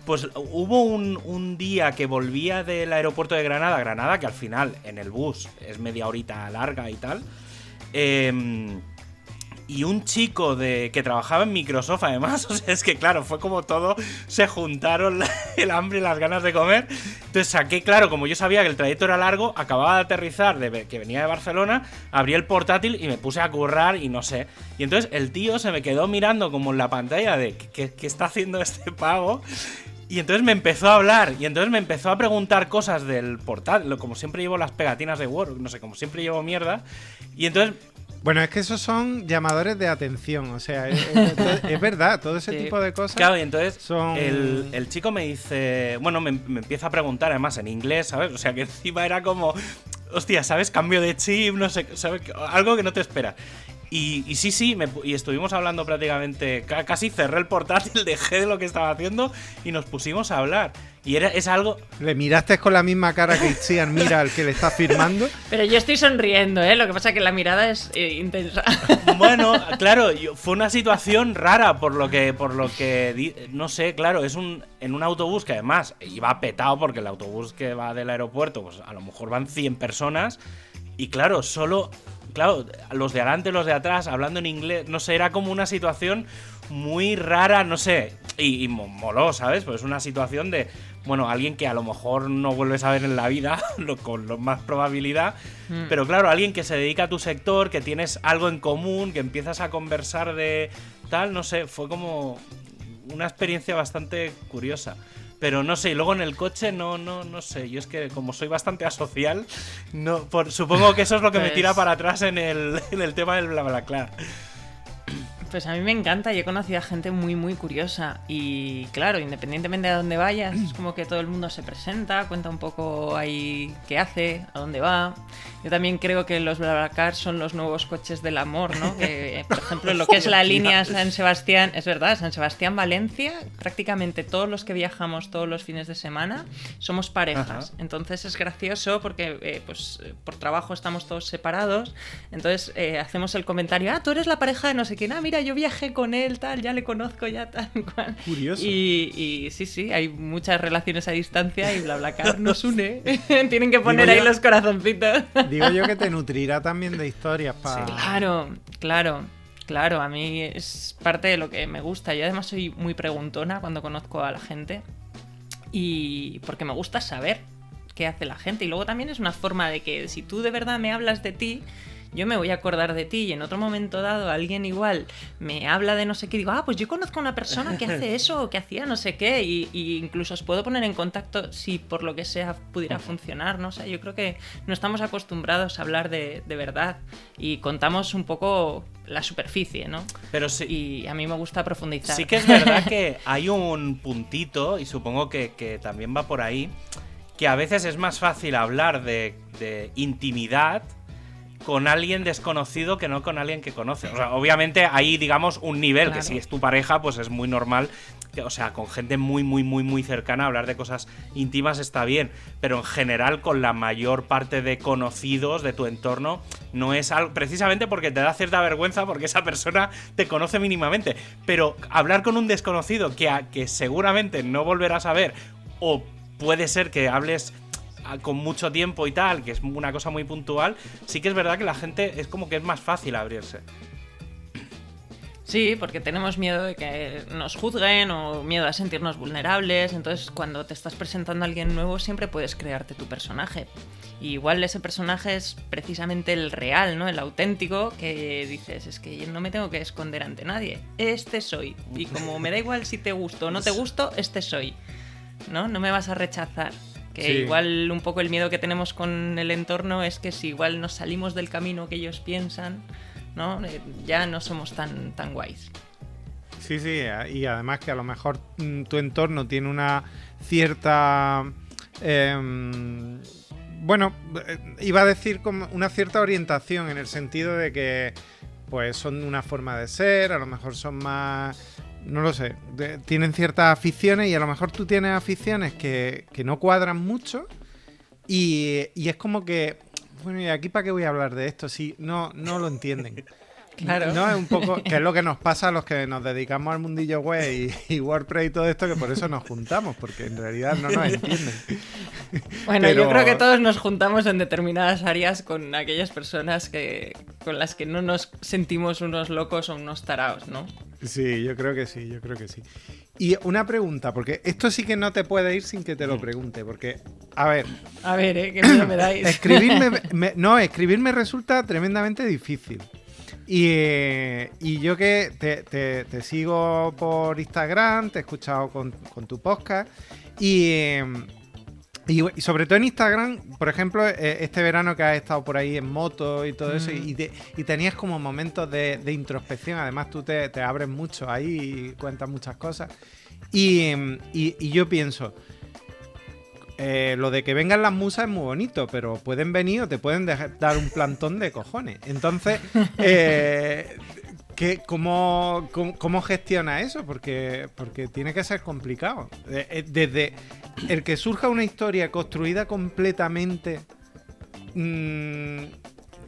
[SPEAKER 2] Pues hubo un, un, día que volvía del aeropuerto de Granada, Granada, que al final en el bus es media horita larga y tal. Eh, y un chico de que trabajaba en Microsoft además, o sea, es que claro, fue como todo, se juntaron el hambre y las ganas de comer. Entonces saqué, claro, como yo sabía que el trayecto era largo, acababa de aterrizar, de, que venía de Barcelona, abrí el portátil y me puse a currar y no sé. Y entonces el tío se me quedó mirando como en la pantalla de qué, está haciendo este pago. Y entonces me empezó a hablar, y entonces me empezó a preguntar cosas del portátil, como siempre llevo las pegatinas de Word, no sé, como siempre llevo mierda. Y entonces
[SPEAKER 1] bueno, es que esos son llamadores de atención, o sea, es, verdad, todo ese tipo de cosas.
[SPEAKER 2] Claro, y entonces son... el, chico me dice, bueno, me, empieza a preguntar además en inglés, ¿sabes? O sea, que encima era como, hostia, ¿sabes? Cambio de chip, no sé, ¿sabes? Algo que no te esperas. Y, sí, sí, y estuvimos hablando prácticamente, casi cerré el portátil, dejé de lo que estaba haciendo y nos pusimos a hablar. Y era, es algo...
[SPEAKER 1] Le miraste con la misma cara que Itziar mira al que le está firmando.
[SPEAKER 3] Pero yo estoy sonriendo, ¿eh? Lo que pasa es que la mirada es eh, intensa.
[SPEAKER 2] Bueno, claro, fue una situación rara por lo que, por lo que, no sé, claro, es un, en un autobús que además iba petado porque el autobús que va del aeropuerto, pues a lo mejor van 100 personas. Y claro, solo claro, los de adelante, los de atrás, hablando en inglés, no sé, era como una situación muy rara, no sé, y, moló, ¿sabes? Pues es una situación de, bueno, alguien que a lo mejor no vuelves a ver en la vida, con lo más probabilidad, mm. pero claro, alguien que se dedica a tu sector, que tienes algo en común, que empiezas a conversar de tal, no sé, fue como una experiencia bastante curiosa. Pero no sé, y luego en el coche no, no, no sé. Yo es que como soy bastante asocial, no, por, supongo que eso es lo que me tira pues para atrás en el, en el tema del BlaBlaCar.
[SPEAKER 3] Pues a mí me encanta, yo he conocido a gente muy, muy curiosa. Y claro, independientemente de dónde vayas, es como que todo el mundo se presenta, cuenta un poco ahí qué hace, a dónde va. Yo también creo que los BlaBlaCar son los nuevos coches del amor, ¿no? Que, por ejemplo, lo que es la línea San Sebastián, es verdad, San Sebastián-Valencia, prácticamente todos los que viajamos todos los fines de semana somos parejas. Entonces es gracioso porque, eh, pues, por trabajo estamos todos separados. Entonces eh, hacemos el comentario, ah, tú eres la pareja de no sé quién, ah, mira yo viajé con él, tal, ya le conozco, ya tal cual.
[SPEAKER 1] Curioso.
[SPEAKER 3] Y, sí, sí, hay muchas relaciones a distancia y BlaBlaCar nos une. Tienen que poner ahí los corazoncitos.
[SPEAKER 1] Digo yo que te nutrirá también de historias para...
[SPEAKER 3] claro, claro. Claro, a mí es parte de lo que me gusta. Yo además soy muy preguntona cuando conozco a la gente. Y porque me gusta saber qué hace la gente. Y luego también es una forma de que si tú de verdad me hablas de ti, yo me voy a acordar de ti y en otro momento dado alguien igual me habla de no sé qué, digo, ah, pues yo conozco a una persona que hace eso o que hacía no sé qué y, incluso os puedo poner en contacto si por lo que sea pudiera funcionar, ¿no? O sea, yo creo que no estamos acostumbrados a hablar de, verdad y contamos un poco la superficie, ¿no?
[SPEAKER 2] Pero sí.
[SPEAKER 3] Y a mí me gusta profundizar.
[SPEAKER 2] Sí que es verdad que hay un puntito, y supongo que, también va por ahí, que a veces es más fácil hablar de, de intimidad con alguien desconocido que no con alguien que conoce. O sea, obviamente hay, digamos, un nivel que si es tu pareja, pues es muy normal. Que, o sea, con gente muy, muy, muy, muy cercana, hablar de cosas íntimas está bien. Pero en general, con la mayor parte de conocidos de tu entorno, no es algo. Precisamente porque te da cierta vergüenza porque esa persona te conoce mínimamente. Pero hablar con un desconocido que, que seguramente no volverás a ver, o puede ser que hables con mucho tiempo y tal, que es una cosa muy puntual, sí que es verdad que la gente es como que es más fácil abrirse.
[SPEAKER 3] Sí, porque tenemos miedo de que nos juzguen o miedo a sentirnos vulnerables. Entonces, cuando te estás presentando a alguien nuevo, siempre puedes crearte tu personaje. Y igual ese personaje es precisamente el real, ¿no? El auténtico que dices, es que yo no me tengo que esconder ante nadie. Este soy. Y como me da igual si te gusto o no te gusto, este soy. ¿No? No me vas a rechazar. Que igual un poco el miedo que tenemos con el entorno es que si igual nos salimos del camino que ellos piensan, ¿no? Eh, ya no somos tan, tan guays.
[SPEAKER 1] Sí, sí, y además que a lo mejor mm, tu entorno tiene una cierta... Em, bueno, eh, iba a decir como una cierta orientación en el sentido de que pues son una forma de ser, a lo mejor son más no lo sé, tienen ciertas aficiones y a lo mejor tú tienes aficiones que, que no cuadran mucho y, y, es como que, bueno, ¿y aquí para qué voy a hablar de esto? Si no, no lo entienden.
[SPEAKER 3] Claro.
[SPEAKER 1] No, es un poco, que es lo que nos pasa a los que nos dedicamos al mundillo web y, WordPress y todo esto, que por eso nos juntamos, porque en realidad no nos entienden.
[SPEAKER 3] Bueno, yo creo que todos nos juntamos en determinadas áreas con aquellas personas que, con las que no nos sentimos unos locos o unos taraos, ¿no?
[SPEAKER 1] Sí, yo creo que sí, yo creo que sí. Y una pregunta, porque esto sí que no te puede ir sin que te lo pregunte, porque, a ver...
[SPEAKER 3] A ver, ¿eh? ¿Qué miedo me dais?
[SPEAKER 1] Escribirme, no, escribirme resulta tremendamente difícil. Y, yo que te, sigo por Instagram, te he escuchado con, tu podcast y, y, sobre todo en Instagram, por ejemplo, eh, este verano que has estado por ahí en moto y todo eso y, tenías como momentos de, introspección, además tú te, abres mucho ahí y cuentas muchas cosas. y yo pienso, eh, lo de que vengan las musas es muy bonito, pero pueden venir o te pueden dar un plantón de cojones. Entonces, eh, cómo, gestiona eso? Porque, porque tiene que ser complicado. Eh, desde el que surja una historia construida completamente... Mm,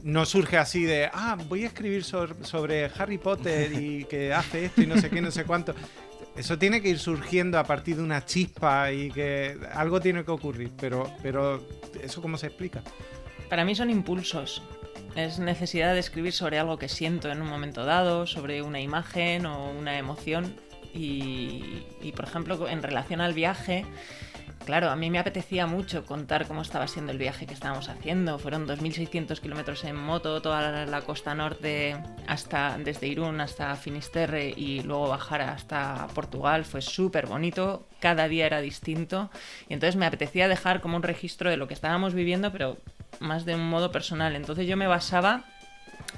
[SPEAKER 1] no surge así de, ah, voy a escribir sobre Harry Potter y que hace esto y no sé qué, no sé cuánto. Eso tiene que ir surgiendo a partir de una chispa y que algo tiene que ocurrir, pero, pero ¿eso cómo se explica?
[SPEAKER 3] Para mí son impulsos. Es necesidad de escribir sobre algo que siento en un momento dado, sobre una imagen o una emoción. Y, y por ejemplo, en relación al viaje, claro, a mí me apetecía mucho contar cómo estaba siendo el viaje que estábamos haciendo. Fueron 2.600 kilómetros en moto, toda la, costa norte, hasta desde Irún hasta Finisterre y luego bajar hasta Portugal. Fue súper bonito, cada día era distinto. Y entonces me apetecía dejar como un registro de lo que estábamos viviendo, pero más de un modo personal. Entonces yo me basaba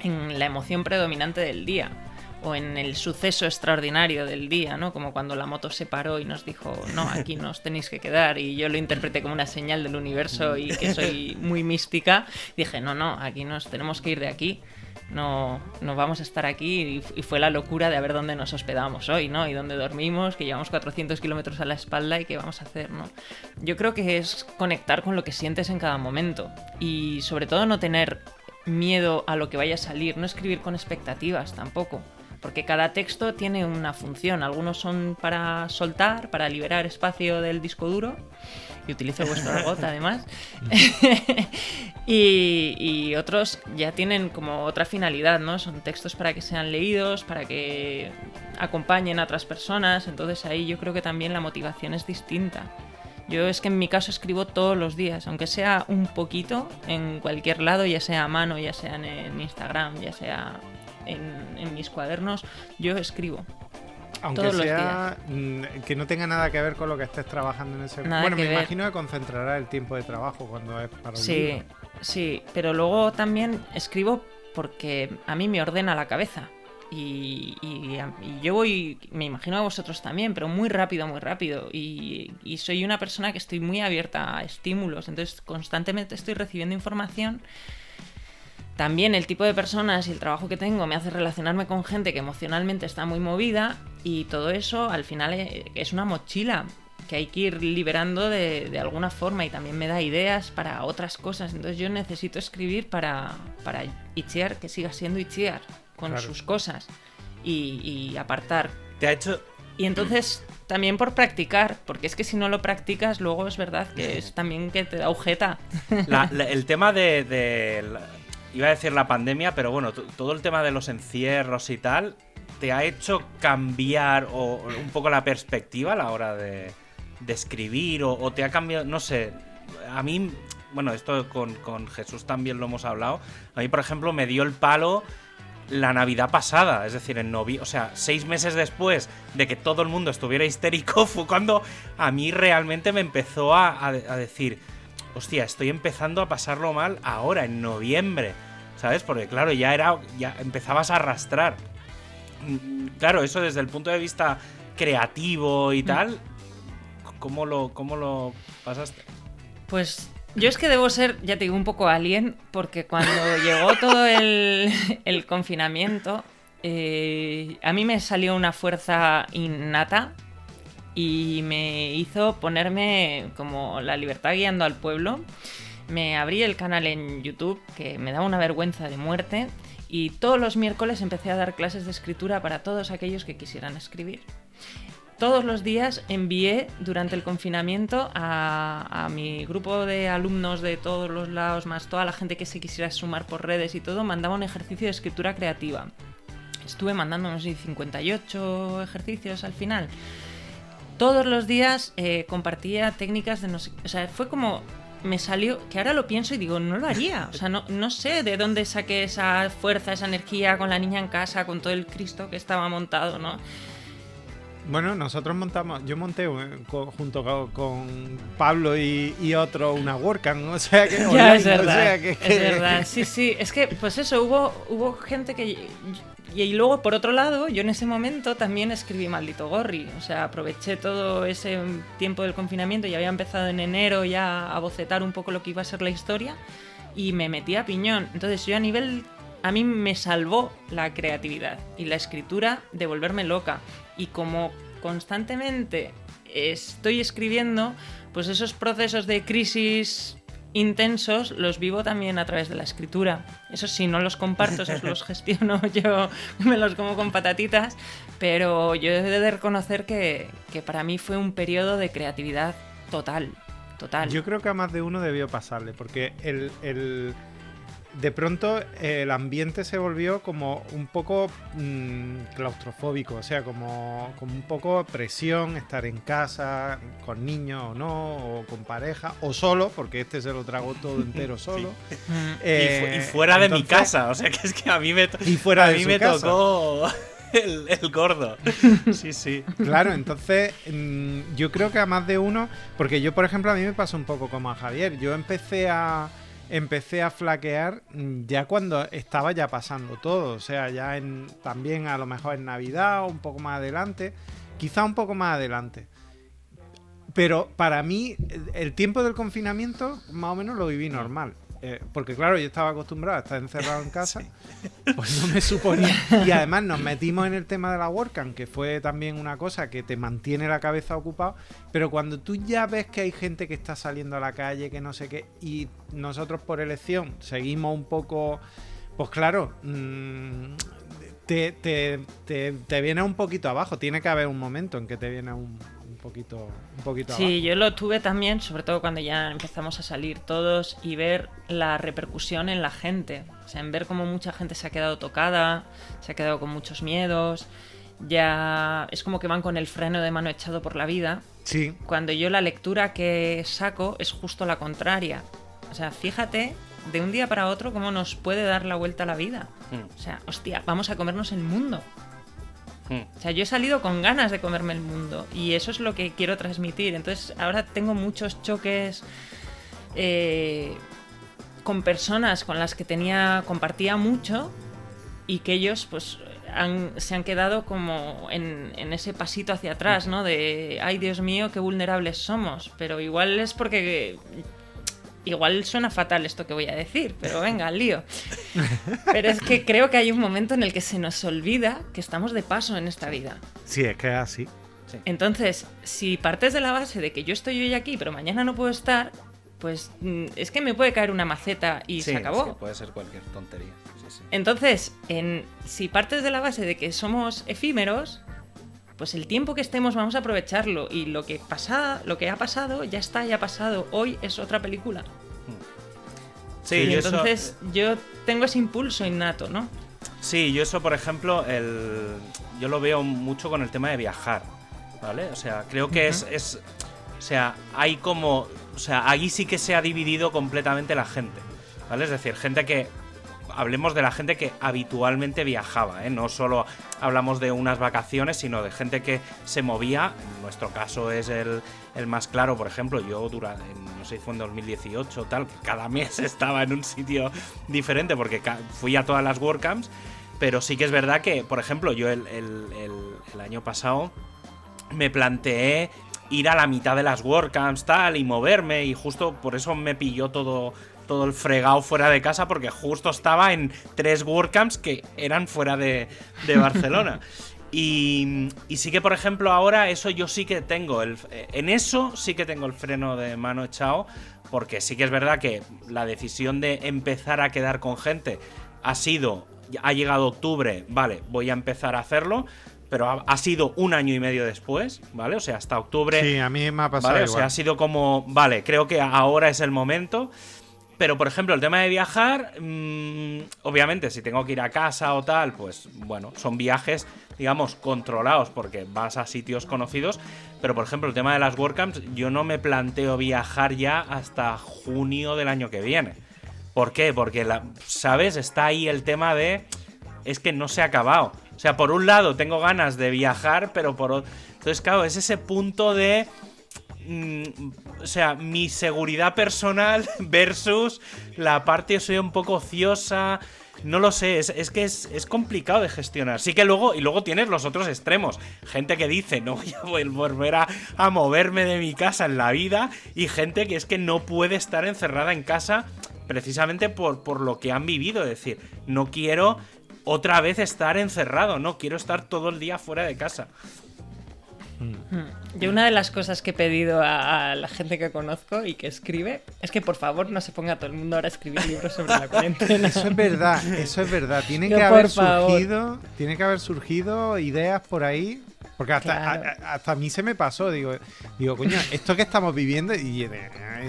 [SPEAKER 3] en la emoción predominante del día o en el suceso extraordinario del día, ¿no? Como cuando la moto se paró y nos dijo, no, aquí nos tenéis que quedar, y yo lo interpreté como una señal del universo y que soy muy mística, dije, no, no, aquí nos tenemos que ir de aquí, no, nos vamos a estar aquí, y, fue la locura de a ver dónde nos hospedamos hoy, ¿no? Y dónde dormimos, que llevamos 400 kilómetros a la espalda y qué vamos a hacer, ¿no? Yo creo que es conectar con lo que sientes en cada momento, y sobre todo no tener miedo a lo que vaya a salir, no escribir con expectativas tampoco porque cada texto tiene una función. Algunos son para soltar, para liberar espacio del disco duro, y utilizo vuestro argot además, y, otros ya tienen como otra finalidad, ¿no? Son textos para que sean leídos, para que acompañen a otras personas, entonces ahí yo creo que también la motivación es distinta. Yo es que en mi caso escribo todos los días, aunque sea un poquito, en cualquier lado, ya sea a mano, ya sea en Instagram, ya sea en, mis cuadernos, yo escribo.
[SPEAKER 1] Aunque sea mm, que no tenga nada que ver con lo que estés trabajando en ese
[SPEAKER 3] Bueno,
[SPEAKER 1] me imagino que concentrará el tiempo de trabajo cuando es para un
[SPEAKER 3] Sí, sí, pero luego también escribo porque a mí me ordena la cabeza. Y, yo voy, me imagino a vosotros también, pero muy rápido, muy rápido. Y, y, soy una persona que estoy muy abierta a estímulos, entonces constantemente estoy recibiendo información también el tipo de personas y el trabajo que tengo me hace relacionarme con gente que emocionalmente está muy movida y todo eso al final eh, es una mochila que hay que ir liberando de, alguna forma y también me da ideas para otras cosas. Entonces yo necesito escribir para, para Itziar que siga siendo Itziar con sus cosas y, apartar.
[SPEAKER 2] Te ha hecho...
[SPEAKER 3] Y entonces también por practicar, porque es que si no lo practicas luego es verdad que es también que te da agujeta.
[SPEAKER 2] el tema de iba a decir la pandemia, pero bueno, todo el tema de los encierros y tal, ¿te ha hecho cambiar o, un poco la perspectiva a la hora de, escribir? O, te ha cambiado, no sé, a mí, bueno, esto con, Jesús también lo hemos hablado, a mí, por ejemplo, me dio el palo la Navidad pasada, es decir, en novi o sea, seis meses después de que todo el mundo estuviera histérico, fue cuando a mí realmente me empezó a decir, hostia, estoy empezando a pasarlo mal ahora, en noviembre. ¿Sabes? Porque claro, ya era. ya empezabas a arrastrar. Mm, claro, eso desde el punto de vista creativo y mm. tal. ¿Cómo lo, cómo lo pasaste?
[SPEAKER 3] Pues yo es que debo ser, ya te digo, un poco alien, porque cuando llegó todo el, el confinamiento, eh, a mí me salió una fuerza innata y me hizo ponerme como la libertad guiando al pueblo. Me abrí el canal en YouTube, que me daba una vergüenza de muerte, y todos los miércoles empecé a dar clases de escritura para todos aquellos que quisieran escribir. Todos los días envié durante el confinamiento a, mi grupo de alumnos de todos los lados, más toda la gente que se quisiera sumar por redes y todo, mandaba un ejercicio de escritura creativa. Estuve mandando, no sé, 58 ejercicios al final todos los días eh, compartía técnicas de no sé. O sea, fue como. Me salió. Que ahora lo pienso y digo, no lo haría. O sea, no, no sé de dónde saqué esa fuerza, esa energía con la niña en casa, con todo el Cristo que estaba montado, ¿no?
[SPEAKER 1] Bueno, nosotros montamos, yo monté junto con, Pablo y, otro una WordCamp, o sea que...
[SPEAKER 3] Ya, es verdad, es verdad, sí, sí, es que pues eso, hubo, hubo gente que y, luego, por otro lado, yo en ese momento también escribí Maldito Gorri. O sea, aproveché todo ese tiempo del confinamiento y había empezado en enero ya a bocetar un poco lo que iba a ser la historia y me metí a piñón. Entonces yo a nivel... A mí me salvó la creatividad y la escritura de volverme loca. Y como constantemente estoy escribiendo, pues esos procesos de crisis intensos los vivo también a través de la escritura. Eso sí, no los comparto, esos los gestiono yo, me los como con patatitas, pero yo he de reconocer que, que para mí fue un periodo de creatividad total, total.
[SPEAKER 1] Yo creo que a más de uno debió pasarle, porque el, el de pronto el ambiente se volvió como un poco mm, claustrofóbico, o sea, como, como un poco presión, estar en casa, con niños o no, o con pareja, o solo, porque este se lo trago todo entero solo.
[SPEAKER 2] Eh, y, fuera de mi casa, o sea, que es que a mí me,
[SPEAKER 1] y fuera
[SPEAKER 2] a
[SPEAKER 1] mí
[SPEAKER 2] me tocó el, el, gordo. Sí, sí.
[SPEAKER 1] Claro, entonces mm, yo creo que a más de uno, porque yo, por ejemplo, a mí me pasó un poco como a Javier, yo empecé a empecé a flaquear ya cuando estaba ya pasando todo. O sea, ya en, también a lo mejor en Navidad o un poco más adelante. Quizá un poco más adelante. Pero para mí, el tiempo del confinamiento más o menos lo viví normal. Eh, porque claro, yo estaba acostumbrado a estar encerrado en casa, pues no me suponía. Y además nos metimos en el tema de la WordCamp, que fue también una cosa que te mantiene la cabeza ocupada, pero cuando tú ya ves que hay gente que está saliendo a la calle, que no sé qué, y nosotros por elección seguimos un poco, pues claro, mm, te, te, te, viene un poquito abajo, tiene que haber un momento en que te viene un, poquito, un poquito
[SPEAKER 3] Sí, yo lo tuve también, sobre todo cuando ya empezamos a salir todos y ver la repercusión en la gente. O sea, en ver cómo mucha gente se ha quedado tocada, se ha quedado con muchos miedos. Ya es como que van con el freno de mano echado por la vida.
[SPEAKER 1] Sí.
[SPEAKER 3] Cuando yo la lectura que saco es justo la contraria. O sea, fíjate de un día para otro cómo nos puede dar la vuelta a la vida. Mm. O sea, hostia, vamos a comernos el mundo. Mm. O sea, yo he salido con ganas de comerme el mundo y eso es lo que quiero transmitir. Entonces, ahora tengo muchos choques eh, con personas con las que tenía, compartía mucho y que ellos, pues, se han quedado como en, en, ese pasito hacia atrás, ¿no? De, ay Dios mío, qué vulnerables somos. Pero igual es porque Igual suena fatal esto que voy a decir, pero venga, al lío. Pero es que creo que hay un momento en el que se nos olvida que estamos de paso en esta vida.
[SPEAKER 1] Sí, es que es así.
[SPEAKER 3] Entonces, si partes de la base de que yo estoy hoy aquí, pero mañana no puedo estar, pues mm, es que me puede caer una maceta y se acabó.
[SPEAKER 2] Es que puede ser cualquier tontería.
[SPEAKER 3] Entonces, en, si partes de la base de que somos efímeros, pues el tiempo que estemos vamos a aprovecharlo y lo que pasa, lo que ha pasado ya está, ya ha pasado. Hoy es otra película.
[SPEAKER 2] Sí,
[SPEAKER 3] yo entonces yo tengo ese impulso innato, ¿no?
[SPEAKER 2] Sí, yo eso, por ejemplo, el, yo lo veo mucho con el tema de viajar, ¿vale? O sea, creo que es, es, o sea, hay como, o sea, ahí sí que se ha dividido completamente la gente, ¿vale? Es decir, gente que hablemos de la gente que habitualmente viajaba, ¿eh? no solo hablamos de unas vacaciones, sino de gente que se movía. En nuestro caso es el, más claro, por ejemplo, yo durante, no sé si fue en 2018 tal, cada mes estaba en un sitio diferente porque fui a todas las WordCamps, pero sí que es verdad que, por ejemplo, yo el, el año pasado me planteé ir a la mitad de las WordCamps tal y moverme y justo por eso me pilló todo todo el fregado fuera de casa porque justo estaba en tres WordCamps que eran fuera de, de Barcelona. Y, y, sí que, por ejemplo, ahora eso yo sí que tengo. El, en eso sí que tengo el freno de mano echado. Porque sí que es verdad que la decisión de empezar a quedar con gente ha sido. Ha llegado octubre, vale, voy a empezar a hacerlo. Pero ha, ha sido un año y medio después, ¿vale? O sea, hasta octubre.
[SPEAKER 1] Sí, a mí me ha pasado.
[SPEAKER 2] ¿vale?
[SPEAKER 1] Igual.
[SPEAKER 2] O sea, ha sido como. Vale, creo que ahora es el momento. Pero, por ejemplo, el tema de viajar, mmm, obviamente, si tengo que ir a casa o tal, pues bueno, son viajes, digamos, controlados porque vas a sitios conocidos. Pero, por ejemplo, el tema de las WordCamps, yo no me planteo viajar ya hasta junio del año que viene. ¿Por qué? Porque, ¿sabes? Está ahí el tema de... Es que no se ha acabado. O sea, por un lado tengo ganas de viajar, pero por otro... Entonces, claro, es ese punto de mm, o sea, mi seguridad personal versus la parte soy un poco ociosa. No lo sé, es, es que es, es, complicado de gestionar. Sí que luego, y luego tienes los otros extremos. Gente que dice, no voy a volver a, a moverme de mi casa en la vida. Y gente que es que no puede estar encerrada en casa precisamente por, por lo que han vivido. Es decir, no quiero otra vez estar encerrado, no quiero estar todo el día fuera de casa.
[SPEAKER 3] Yo una de las cosas que he pedido a, a, la gente que conozco y que escribe es que por favor no se ponga todo el mundo ahora a escribir libros sobre la cuarentena.
[SPEAKER 1] Eso es verdad, eso es verdad. Tiene no, que haber surgido, tiene que haber surgido ideas por ahí. Porque hasta, claro. a, hasta a mí se me pasó, digo, digo, coño, esto que estamos viviendo, y,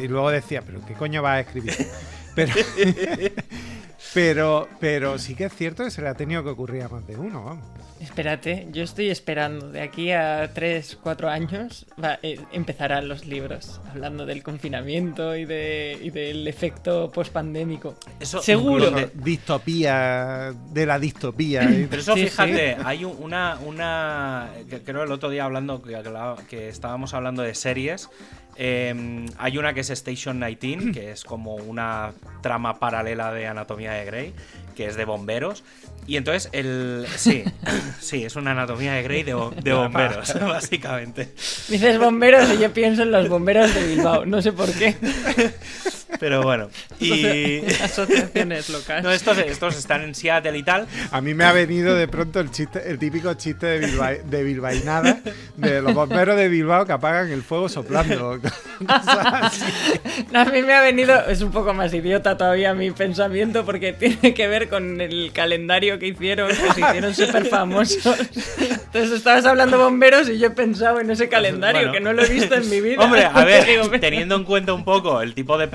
[SPEAKER 1] y luego decía, pero ¿qué coño vas a escribir? Pero, pero, pero sí que es cierto que se le ha tenido que ocurrir a más de uno, vamos.
[SPEAKER 3] Espérate, yo estoy esperando. De aquí a 3, 4 años va, eh, empezarán los libros hablando del confinamiento y, de, y del efecto pospandémico.
[SPEAKER 2] Eso
[SPEAKER 3] seguro.
[SPEAKER 1] De distopía, de la distopía.
[SPEAKER 2] Pero eso, sí, fíjate, sí. hay una, una. Que creo el otro día hablando, que, que estábamos hablando de series. Eh, hay una que es Station 19, que es como una trama paralela de Anatomía de Grey, que es de bomberos. Y entonces el. Sí, sí, es una anatomía de Grey de, de bomberos, básicamente.
[SPEAKER 3] Dices bomberos y yo pienso en los bomberos de Bilbao, no sé por qué.
[SPEAKER 2] Pero bueno, y.
[SPEAKER 3] Asociaciones locales.
[SPEAKER 2] No, estos, estos están en Seattle y tal.
[SPEAKER 1] A mí me ha venido de pronto el chiste, el típico chiste de, Bilba, de bilbainada, de los bomberos de Bilbao que apagan el fuego soplando.
[SPEAKER 3] no, a mí me ha venido, es un poco más idiota todavía mi pensamiento porque tiene que ver con el calendario que hicieron, que se hicieron súper famosos. Entonces estabas hablando bomberos y yo he pensado en ese calendario bueno. que no lo he visto en mi vida.
[SPEAKER 2] Hombre, a ver, teniendo en cuenta un poco el tipo de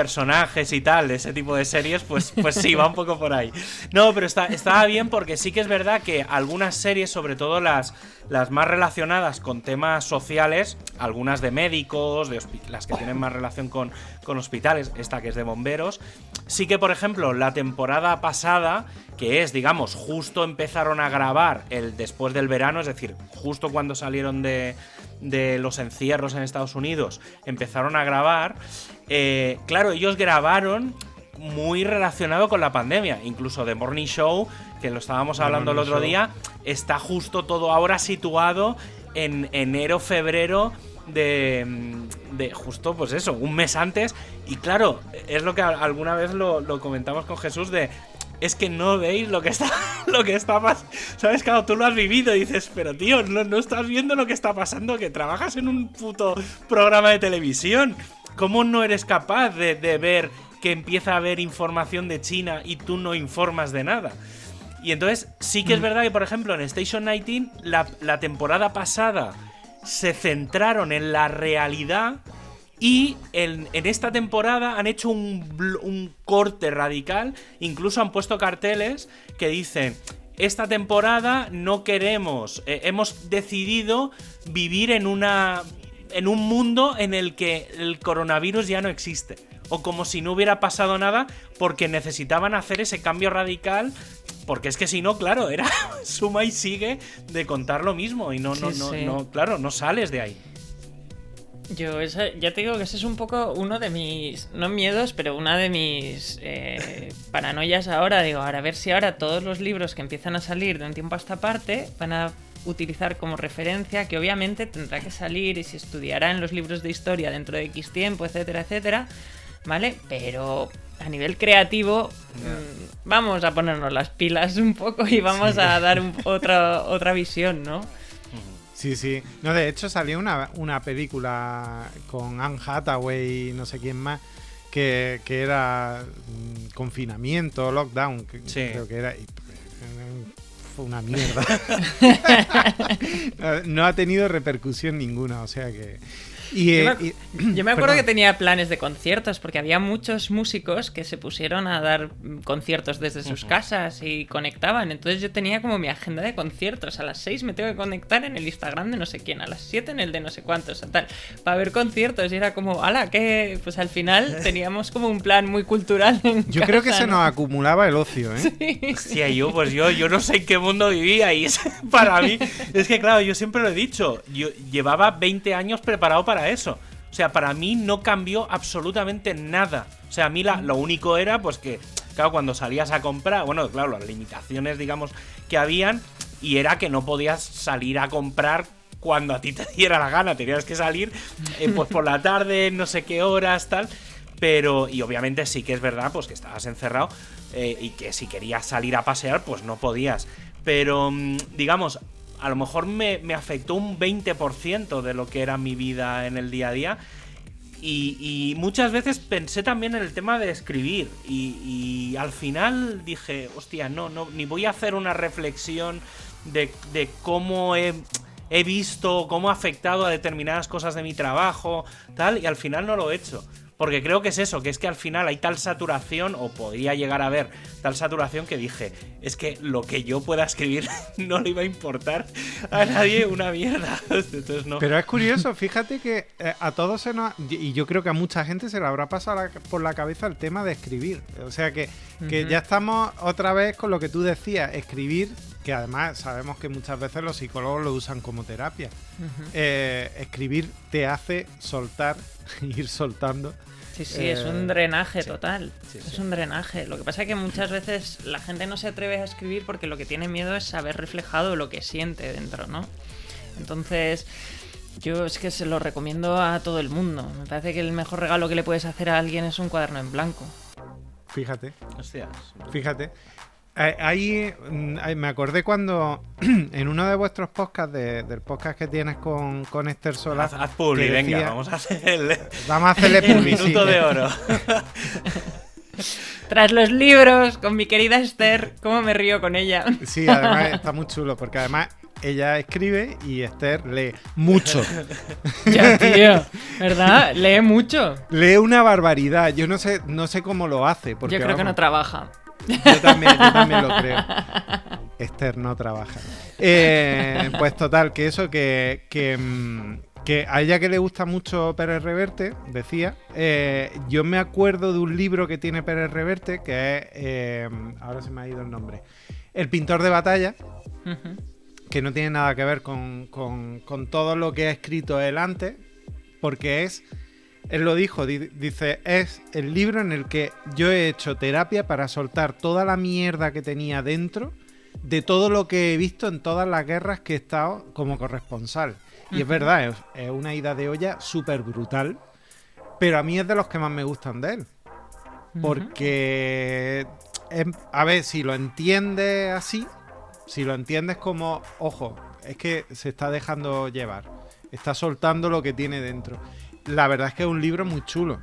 [SPEAKER 2] y tal, ese tipo de series, pues, pues sí, va un poco por ahí. No, pero está, estaba bien porque sí que es verdad que algunas series, sobre todo las, las más relacionadas con temas sociales, algunas de médicos, de las que tienen más relación con, con hospitales, esta que es de bomberos, sí que, por ejemplo, la temporada pasada, que es, digamos, justo empezaron a grabar el después del verano, es decir, justo cuando salieron de, de los encierros en Estados Unidos, empezaron a grabar, eh, claro, ellos grabaron muy relacionado con la pandemia. Incluso The Morning Show, que lo estábamos hablando el otro show. día, está justo todo ahora situado en enero, febrero de, de, justo, pues eso, un mes antes. Y claro, es lo que alguna vez lo, lo comentamos con Jesús de es que no veis lo que está lo que está pasando. ¿Sabes? Claro, tú lo has vivido y dices, pero tío, no, no estás viendo lo que está pasando, que trabajas en un puto programa de televisión. ¿Cómo no eres capaz de, de ver que empieza a haber información de China y tú no informas de nada? Y entonces sí que es verdad que, por ejemplo, en Station 19, la, la temporada pasada se centraron en la realidad y en, en, esta temporada han hecho un, un, corte radical, incluso han puesto carteles que dicen, esta temporada no queremos, eh, hemos decidido vivir en una... En un mundo en el que el coronavirus ya no existe. O como si no hubiera pasado nada porque necesitaban hacer ese cambio radical porque es que si no, claro, era suma y sigue de contar lo mismo y no, no, sí, no, sí. no, claro, no sales de ahí.
[SPEAKER 3] Yo esa, ya te digo que ese es un poco uno de mis, no miedos, pero una de mis eh, paranoias ahora. Digo, ahora a ver si ahora todos los libros que empiezan a salir de un tiempo a esta parte van a utilizar como referencia, que obviamente tendrá que salir y se estudiará en los libros de historia dentro de X tiempo, etcétera, etcétera, ¿vale? Pero a nivel creativo, mm, vamos a ponernos las pilas un poco y vamos a dar otra, otra visión, ¿no?
[SPEAKER 1] Sí, sí. No, de hecho salió una, una película con Anne Hathaway y no sé quién más, que, era mm, confinamiento, lockdown, creo que era. Fue una mierda. no ha tenido repercusión ninguna, o sea que.
[SPEAKER 3] Eh, yo, me, acuerdo que tenía planes de conciertos, porque había muchos músicos que se pusieron a dar conciertos desde sus casas y conectaban. Entonces yo tenía como mi agenda de conciertos. A las 6 me tengo que conectar en el Instagram de no sé quién, a las 7 en el de no sé cuántos, tal, para ver conciertos. Y era como, ala, que pues al final teníamos como un plan muy cultural.
[SPEAKER 1] yo creo que se nos acumulaba el ocio, ¿eh?
[SPEAKER 2] Sí, yo, pues yo, yo no sé en qué mundo vivía y para mí, es que claro, yo siempre lo he dicho, yo llevaba 20 años preparado para eso. O sea, para mí no cambió absolutamente nada. O sea, a mí lo único era, pues que, claro, cuando salías a comprar, bueno, claro, las limitaciones, digamos, que habían, y era que no podías salir a comprar cuando a ti te diera la gana, tenías que salir, eh, pues por la tarde, no sé qué horas, tal. Pero, y obviamente sí que es verdad, pues que estabas encerrado eh, y que si querías salir a pasear, pues no podías. Pero, mm, digamos, a lo mejor me, afectó un 20% de lo que era mi vida en el día a día. Y, muchas veces pensé también en el tema de escribir. Y, al final dije, hostia, no, no, ni voy a hacer una reflexión de, de cómo he, he, visto, cómo ha afectado a determinadas cosas de mi trabajo, tal. Y al final no lo he hecho. Porque creo que es eso, que es que al final hay tal saturación, o podría llegar a haber tal saturación que dije, es que lo que yo pueda escribir no le iba a importar a nadie una mierda. Entonces, no.
[SPEAKER 1] Pero es curioso, fíjate que eh, a todos se nos... Y yo creo que a mucha gente se le habrá pasado por la cabeza el tema de escribir. O sea que, que ya estamos otra vez con lo que tú decías, escribir que además sabemos que muchas veces los psicólogos lo usan como terapia. Eh, escribir te hace soltar, ir soltando
[SPEAKER 3] Sí, sí, es un eh, drenaje total. es un drenaje. Lo que pasa es que muchas veces la gente no se atreve a escribir porque lo que tiene miedo es saber reflejado lo que siente dentro, ¿no? Entonces, yo es que se lo recomiendo a todo el mundo. Me parece que el mejor regalo que le puedes hacer a alguien es un cuaderno en blanco.
[SPEAKER 1] Fíjate.
[SPEAKER 2] Hostias.
[SPEAKER 1] Fíjate. Eh, ahí mm, me acordé cuando en uno de vuestros podcasts, del podcast que tienes con, con Esther Sola.
[SPEAKER 2] Haz, haz venga, vamos a hacerle.
[SPEAKER 1] Vamos a hacerle publi,
[SPEAKER 2] minuto de oro.
[SPEAKER 3] Tras los libros, con mi querida Esther, ¿cómo me río con ella?
[SPEAKER 1] Sí, además está muy chulo, porque además ella escribe y Esther lee mucho.
[SPEAKER 3] Ya, tío, ¿verdad? Lee mucho.
[SPEAKER 1] Lee una barbaridad. Yo no sé, no sé cómo lo hace. Porque,
[SPEAKER 3] Yo creo que no trabaja.
[SPEAKER 1] Yo también, yo también lo creo. Esther no trabaja. Eh, pues total, que eso, que, que, mm, a ella que le gusta mucho Pérez Reverte, decía, eh, yo me acuerdo de un libro que tiene Pérez Reverte, que es, eh, ahora se me ha ido el nombre, El pintor de batalla, que no tiene nada que ver con, con todo lo que ha escrito él antes, porque es él lo dijo, dice, es el libro en el que yo he hecho terapia para soltar toda la mierda que tenía dentro de todo lo que he visto en todas las guerras que he estado como corresponsal. Y es verdad, es, una ida de olla súper brutal, pero a mí es de los que más me gustan de él. Porque, a ver, si lo entiendes así, si lo entiendes como, ojo, es que se está dejando llevar, está soltando lo que tiene dentro la verdad es que es un libro muy chulo.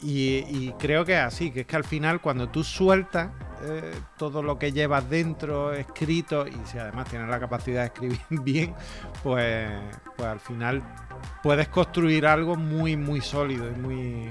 [SPEAKER 1] Y, creo que es así, que es que al final cuando tú sueltas eh, todo lo que llevas dentro escrito y si además tienes la capacidad de escribir bien, pues, pues al final puedes construir algo muy, muy sólido y muy,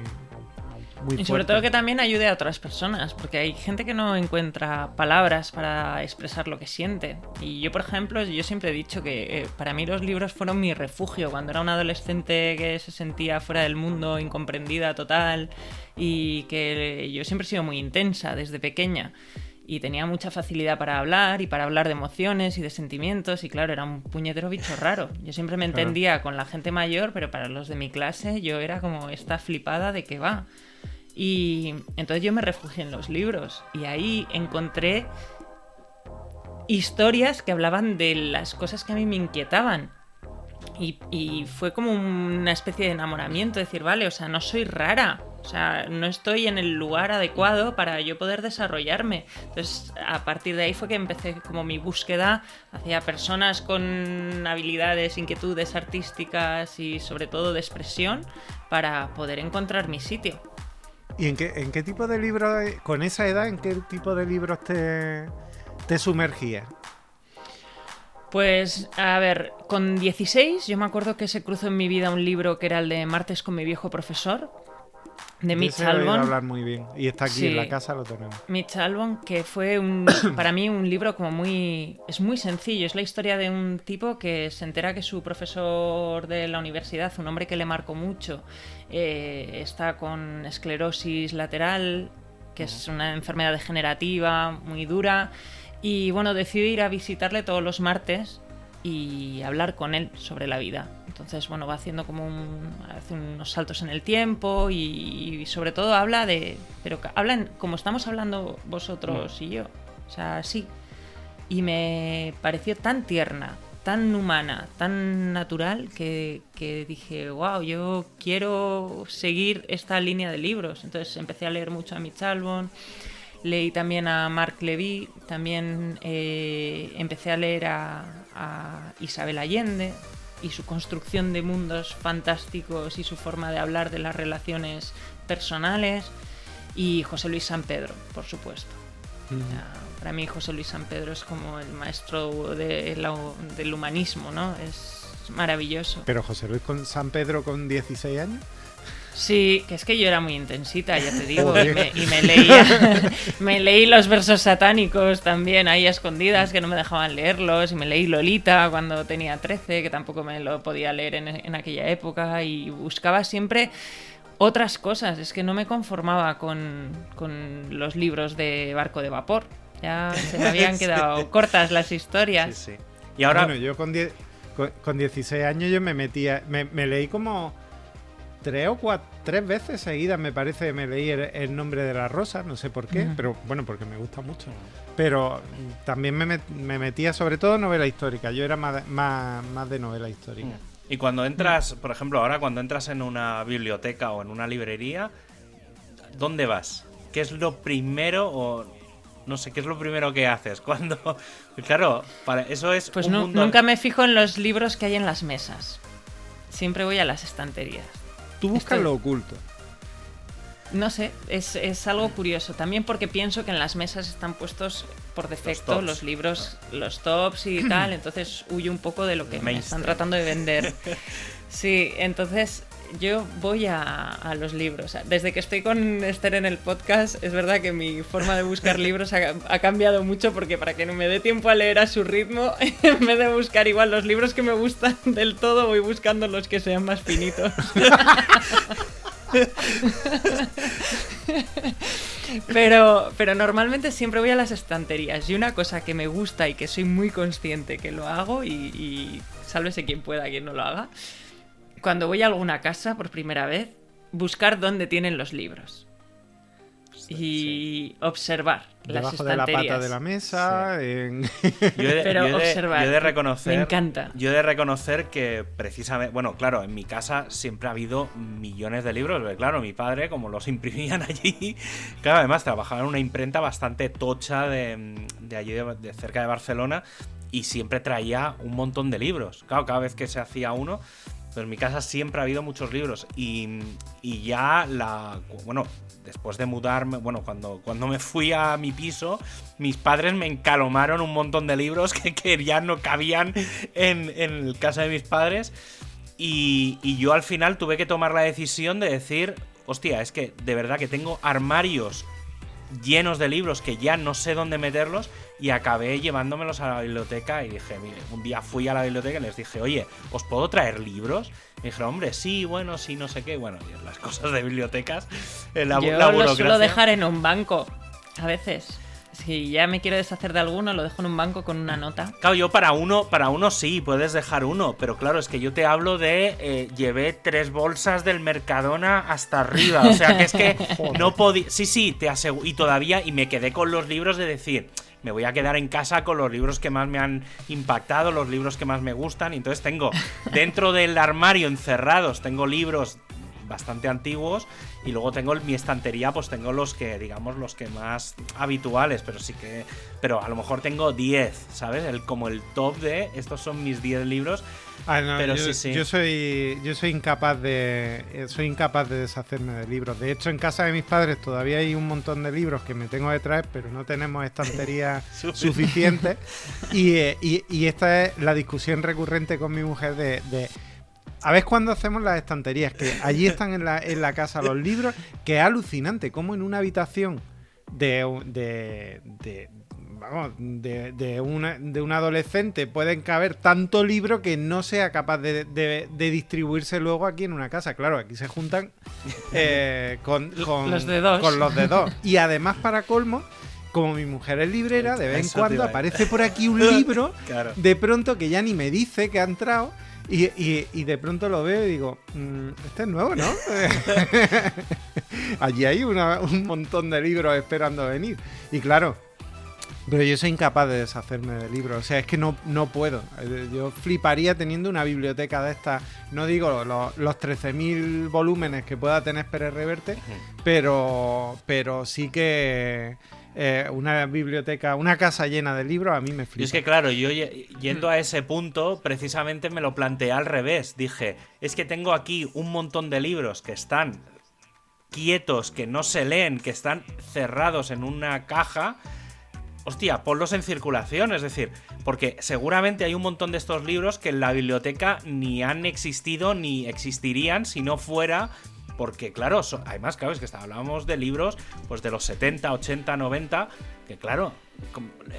[SPEAKER 3] y sobre todo que también ayude a otras personas, porque hay gente que no encuentra palabras para expresar lo que siente. Y yo, por ejemplo, yo siempre he dicho que eh, para mí los libros fueron mi refugio cuando era un adolescente que se sentía fuera del mundo, incomprendida total, y que yo siempre he sido muy intensa desde pequeña. Y tenía mucha facilidad para hablar y para hablar de emociones y de sentimientos. Y claro, era un puñetero bicho raro. Yo siempre me entendía con la gente mayor, pero para los de mi clase yo era como esta flipada de que va. Y entonces yo me refugié en los libros y ahí encontré historias que hablaban de las cosas que a mí me inquietaban. Y, fue como una especie de enamoramiento, decir, vale, o sea, no soy rara. O sea, no estoy en el lugar adecuado para yo poder desarrollarme. Entonces, a partir de ahí fue que empecé como mi búsqueda hacia personas con habilidades, inquietudes artísticas y sobre todo de expresión para poder encontrar mi sitio.
[SPEAKER 1] ¿Y en qué, en qué tipo de libros, con esa edad, en qué tipo de libros te, te sumergías?
[SPEAKER 3] Pues, a ver, con 16 yo me acuerdo que se cruzó en mi vida un libro que era el de Martes con mi viejo profesor, de Mitch Albon.
[SPEAKER 1] hablar muy bien. Y está aquí en la casa, lo tenemos.
[SPEAKER 3] Mitch Albon, que fue un, para mí un libro como muy... Es muy sencillo. Es la historia de un tipo que se entera que su profesor de la universidad, un hombre que le marcó mucho, eh, está con esclerosis lateral, que es una enfermedad degenerativa muy dura y bueno, decidí ir a visitarle todos los martes y hablar con él sobre la vida. Entonces, bueno, va haciendo como un, hace unos saltos en el tiempo y, sobre todo habla de, pero hablan como estamos hablando vosotros y yo, o sea, sí. Y me pareció tan tierna, tan humana, tan natural que, que, dije, wow, yo quiero seguir esta línea de libros. Entonces empecé a leer mucho a Mitch Albon, Leí también a Marc Levy, también eh, empecé a leer a, Isabel Allende y su construcción de mundos fantásticos y su forma de hablar de las relaciones personales y José Luis San Pedro, por supuesto. para mí José Luis San Pedro es como el maestro del humanismo, ¿no? Es maravilloso.
[SPEAKER 1] Pero José Luis con San Pedro con 16 años.
[SPEAKER 3] Sí, que es que yo era muy intensita, ya te digo, y me, leía, me leí los versos satánicos también ahí escondidas, que no me dejaban leerlos, y me leí Lolita cuando tenía 13, que tampoco me lo podía leer en, aquella época, y buscaba siempre otras cosas, es que no me conformaba con, los libros de barco de vapor, ya se me habían quedado cortas las historias. Sí, sí.
[SPEAKER 1] Y ahora... Bueno, yo con, con, 16 años yo me metía, me leí como tres o cuatro, tres veces seguidas me parece me leí el, nombre de la rosa, no sé por qué, pero bueno, porque me gusta mucho. Pero también me, metía sobre todo novela histórica, yo era más, más, de novela histórica.
[SPEAKER 2] Y cuando entras, por ejemplo, ahora cuando entras en una biblioteca o en una librería, ¿dónde vas? ¿Qué es lo primero o no sé, qué es lo primero que haces? Cuando claro, para eso es
[SPEAKER 3] Pues nunca me fijo en los libros que hay en las mesas. Siempre voy a las estanterías.
[SPEAKER 1] Tú buscas lo oculto.
[SPEAKER 3] No sé, es, algo curioso. También porque pienso que en las mesas están puestos por defecto los, libros, los tops y tal. Entonces huyo un poco de lo que me están tratando de vender. Sí, entonces yo voy a, los libros. Desde que estoy con Esther en el podcast, es verdad que mi forma de buscar libros ha, cambiado mucho porque para que no me dé tiempo a leer a su ritmo, en vez de buscar igual los libros que me gustan del todo, voy buscando los que sean más finitos. pero, pero normalmente siempre voy a las estanterías y una cosa que me gusta y que soy muy consciente que lo hago y, y sálvese quien pueda, quien no lo haga, cuando voy a alguna casa por primera vez, buscar dónde tienen los libros. Y observar
[SPEAKER 1] Debajo de la pata de la mesa.
[SPEAKER 3] Pero observar.
[SPEAKER 2] Yo de reconocer.
[SPEAKER 3] Me encanta.
[SPEAKER 2] Yo de reconocer que precisamente. Bueno, claro, en mi casa siempre ha habido millones de libros. claro, mi padre, como los imprimían allí. Claro, además trabajaba en una imprenta bastante tocha de, allí, de cerca de Barcelona. Y siempre traía un montón de libros. Claro, cada vez que se hacía uno en mi casa siempre ha habido muchos libros y, ya la... Bueno, después de mudarme, bueno, cuando, cuando me fui a mi piso, mis padres me encalomaron un montón de libros que, que ya no cabían en, en casa de mis padres. Y, y, yo al final tuve que tomar la decisión de decir, hostia, es que de verdad que tengo armarios llenos de libros que ya no sé dónde meterlos y acabé llevándomelos a la biblioteca y dije, mire, un día fui a la biblioteca y les dije, oye, ¿os puedo traer libros? Y dijeron, hombre, sí, bueno, sí, no sé qué, bueno, y las cosas de bibliotecas, la,
[SPEAKER 3] Yo lo suelo dejar en un banco, a veces. Si ya me quiero deshacer de alguno, lo dejo en un banco con una nota.
[SPEAKER 2] Claro, yo para uno, para uno sí, puedes dejar uno, pero claro, es que yo te hablo de eh, llevé tres bolsas del Mercadona hasta arriba. O sea que es que no podía. Sí, sí, te aseguro. Y todavía, y me quedé con los libros de decir me voy a quedar en casa con los libros que más me han impactado, los libros que más me gustan. Y entonces tengo dentro del armario encerrados, tengo libros bastante antiguos y luego tengo mi estantería, pues tengo los que, digamos, los que más habituales, pero sí que, pero a lo mejor tengo 10, ¿sabes? El, como el top de, estos son mis 10 libros.
[SPEAKER 1] Ah, no,
[SPEAKER 2] Pero
[SPEAKER 1] yo,
[SPEAKER 2] sí, sí.
[SPEAKER 1] yo soy yo soy incapaz de eh, soy incapaz de deshacerme de libros. De hecho, en casa de mis padres todavía hay un montón de libros que me tengo que traer, pero no tenemos estantería suficiente. Y, eh, y- y esta es la discusión recurrente con mi mujer de, de a ver cuándo hacemos las estanterías, que allí están en la, en la casa los libros, que es alucinante, como en una habitación de, de, de- vamos, de, de una, de un adolescente pueden caber tanto libro que no sea capaz de, de- de distribuirse luego aquí en una casa. Claro, aquí se juntan eh, con, con-
[SPEAKER 3] Los de dos.
[SPEAKER 1] con los. Y además, para colmo, como mi mujer es librera, de vez en cuando aparece por aquí un libro
[SPEAKER 2] Claro.
[SPEAKER 1] de pronto que ya ni me dice que ha entrado. Y, y- y de pronto lo veo y digo, "Mm, este es nuevo, ¿no? Allí hay una- un montón de libros esperando venir. Y claro, pero yo soy incapaz de deshacerme de libros. O sea, es que no, no puedo. Eh, Yo fliparía teniendo una biblioteca de estas. No digo lo- los 13.000 volúmenes que pueda tener Pérez Reverte, pero, pero sí que eh, una biblioteca, una casa llena de libros a mí me flipa.
[SPEAKER 2] Y es que claro, yo ye- yendo a ese punto, precisamente me lo planteé al revés. Dije, es que tengo aquí un montón de libros que están quietos, que no se leen, que están cerrados en una caja. Hostia, ponlos en circulación, es decir, porque seguramente hay un montón de estos libros que en la biblioteca ni han existido ni existirían si no fuera porque claro, so- además, claro, es que está- hablábamos de libros pues de los 70, 80, 90, que claro,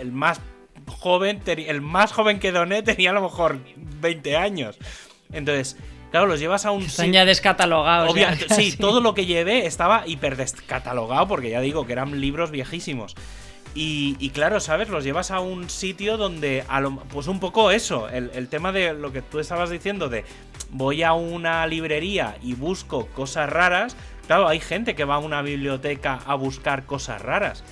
[SPEAKER 2] el más joven, el más joven que doné tenía a lo mejor 20 años. Entonces, claro, los llevas a un
[SPEAKER 3] Están ya descatalogados.
[SPEAKER 2] Obvia-
[SPEAKER 3] ya
[SPEAKER 2] sí, todo lo que llevé estaba hiper descatalogado porque ya digo que eran libros viejísimos. Y, y claro, ¿sabes? Los llevas a un sitio donde, a lo- pues un poco eso, el, el tema de lo que tú estabas diciendo de voy a una librería y busco cosas raras. Claro, hay gente que va a una biblioteca a buscar cosas raras.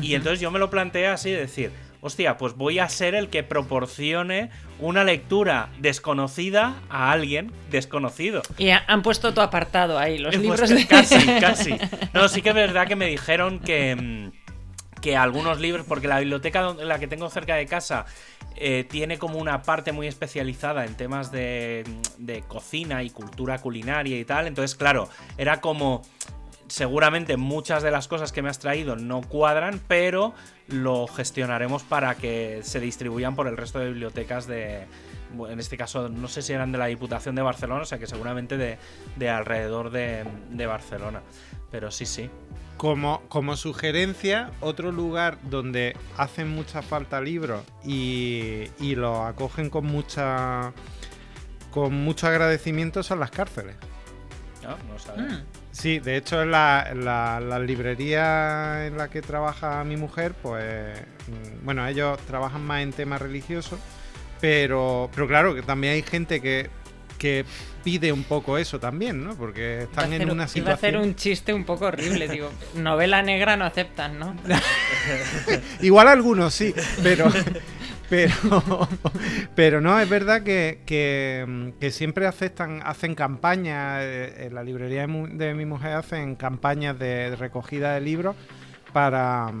[SPEAKER 2] Y entonces yo me lo planteé así, de decir, hostia, pues voy a ser el que proporcione una lectura desconocida a alguien desconocido.
[SPEAKER 3] Y ha- han puesto tu apartado ahí, los
[SPEAKER 2] pues
[SPEAKER 3] libros de...
[SPEAKER 2] Casi, casi. No, sí que es verdad que me dijeron que, mm, que algunos libros, porque la biblioteca la que tengo cerca de casa eh, tiene como una parte muy especializada en temas de, de cocina y cultura culinaria y tal. Entonces, claro, era como seguramente muchas de las cosas que me has traído no cuadran, pero lo gestionaremos para que se distribuyan por el resto de bibliotecas de, en este caso no sé si eran de la Diputación de Barcelona, o sea que seguramente de, de alrededor de, de Barcelona. Pero sí, sí.
[SPEAKER 1] Como, como sugerencia, otro lugar donde hacen mucha falta libros y, y los acogen con mucha con mucho agradecimiento son las cárceles.
[SPEAKER 2] No, no sabes.
[SPEAKER 3] Mm.
[SPEAKER 1] Sí, de hecho en la, la- la librería en la que trabaja mi mujer, pues mm, bueno, ellos trabajan más en temas religiosos, pero, pero claro, que también hay gente que, que pide un poco eso también, ¿no? Porque están en
[SPEAKER 3] hacer-
[SPEAKER 1] una
[SPEAKER 3] Iba a hacer
[SPEAKER 1] situación...
[SPEAKER 3] un chiste un poco horrible, digo, novela negra no aceptan, ¿no?
[SPEAKER 1] Igual algunos sí, pero. Pero, pero no, es verdad que, que, que siempre aceptan, hacen campañas, eh, en la librería de, mi mujer hacen campañas de recogida de libros para,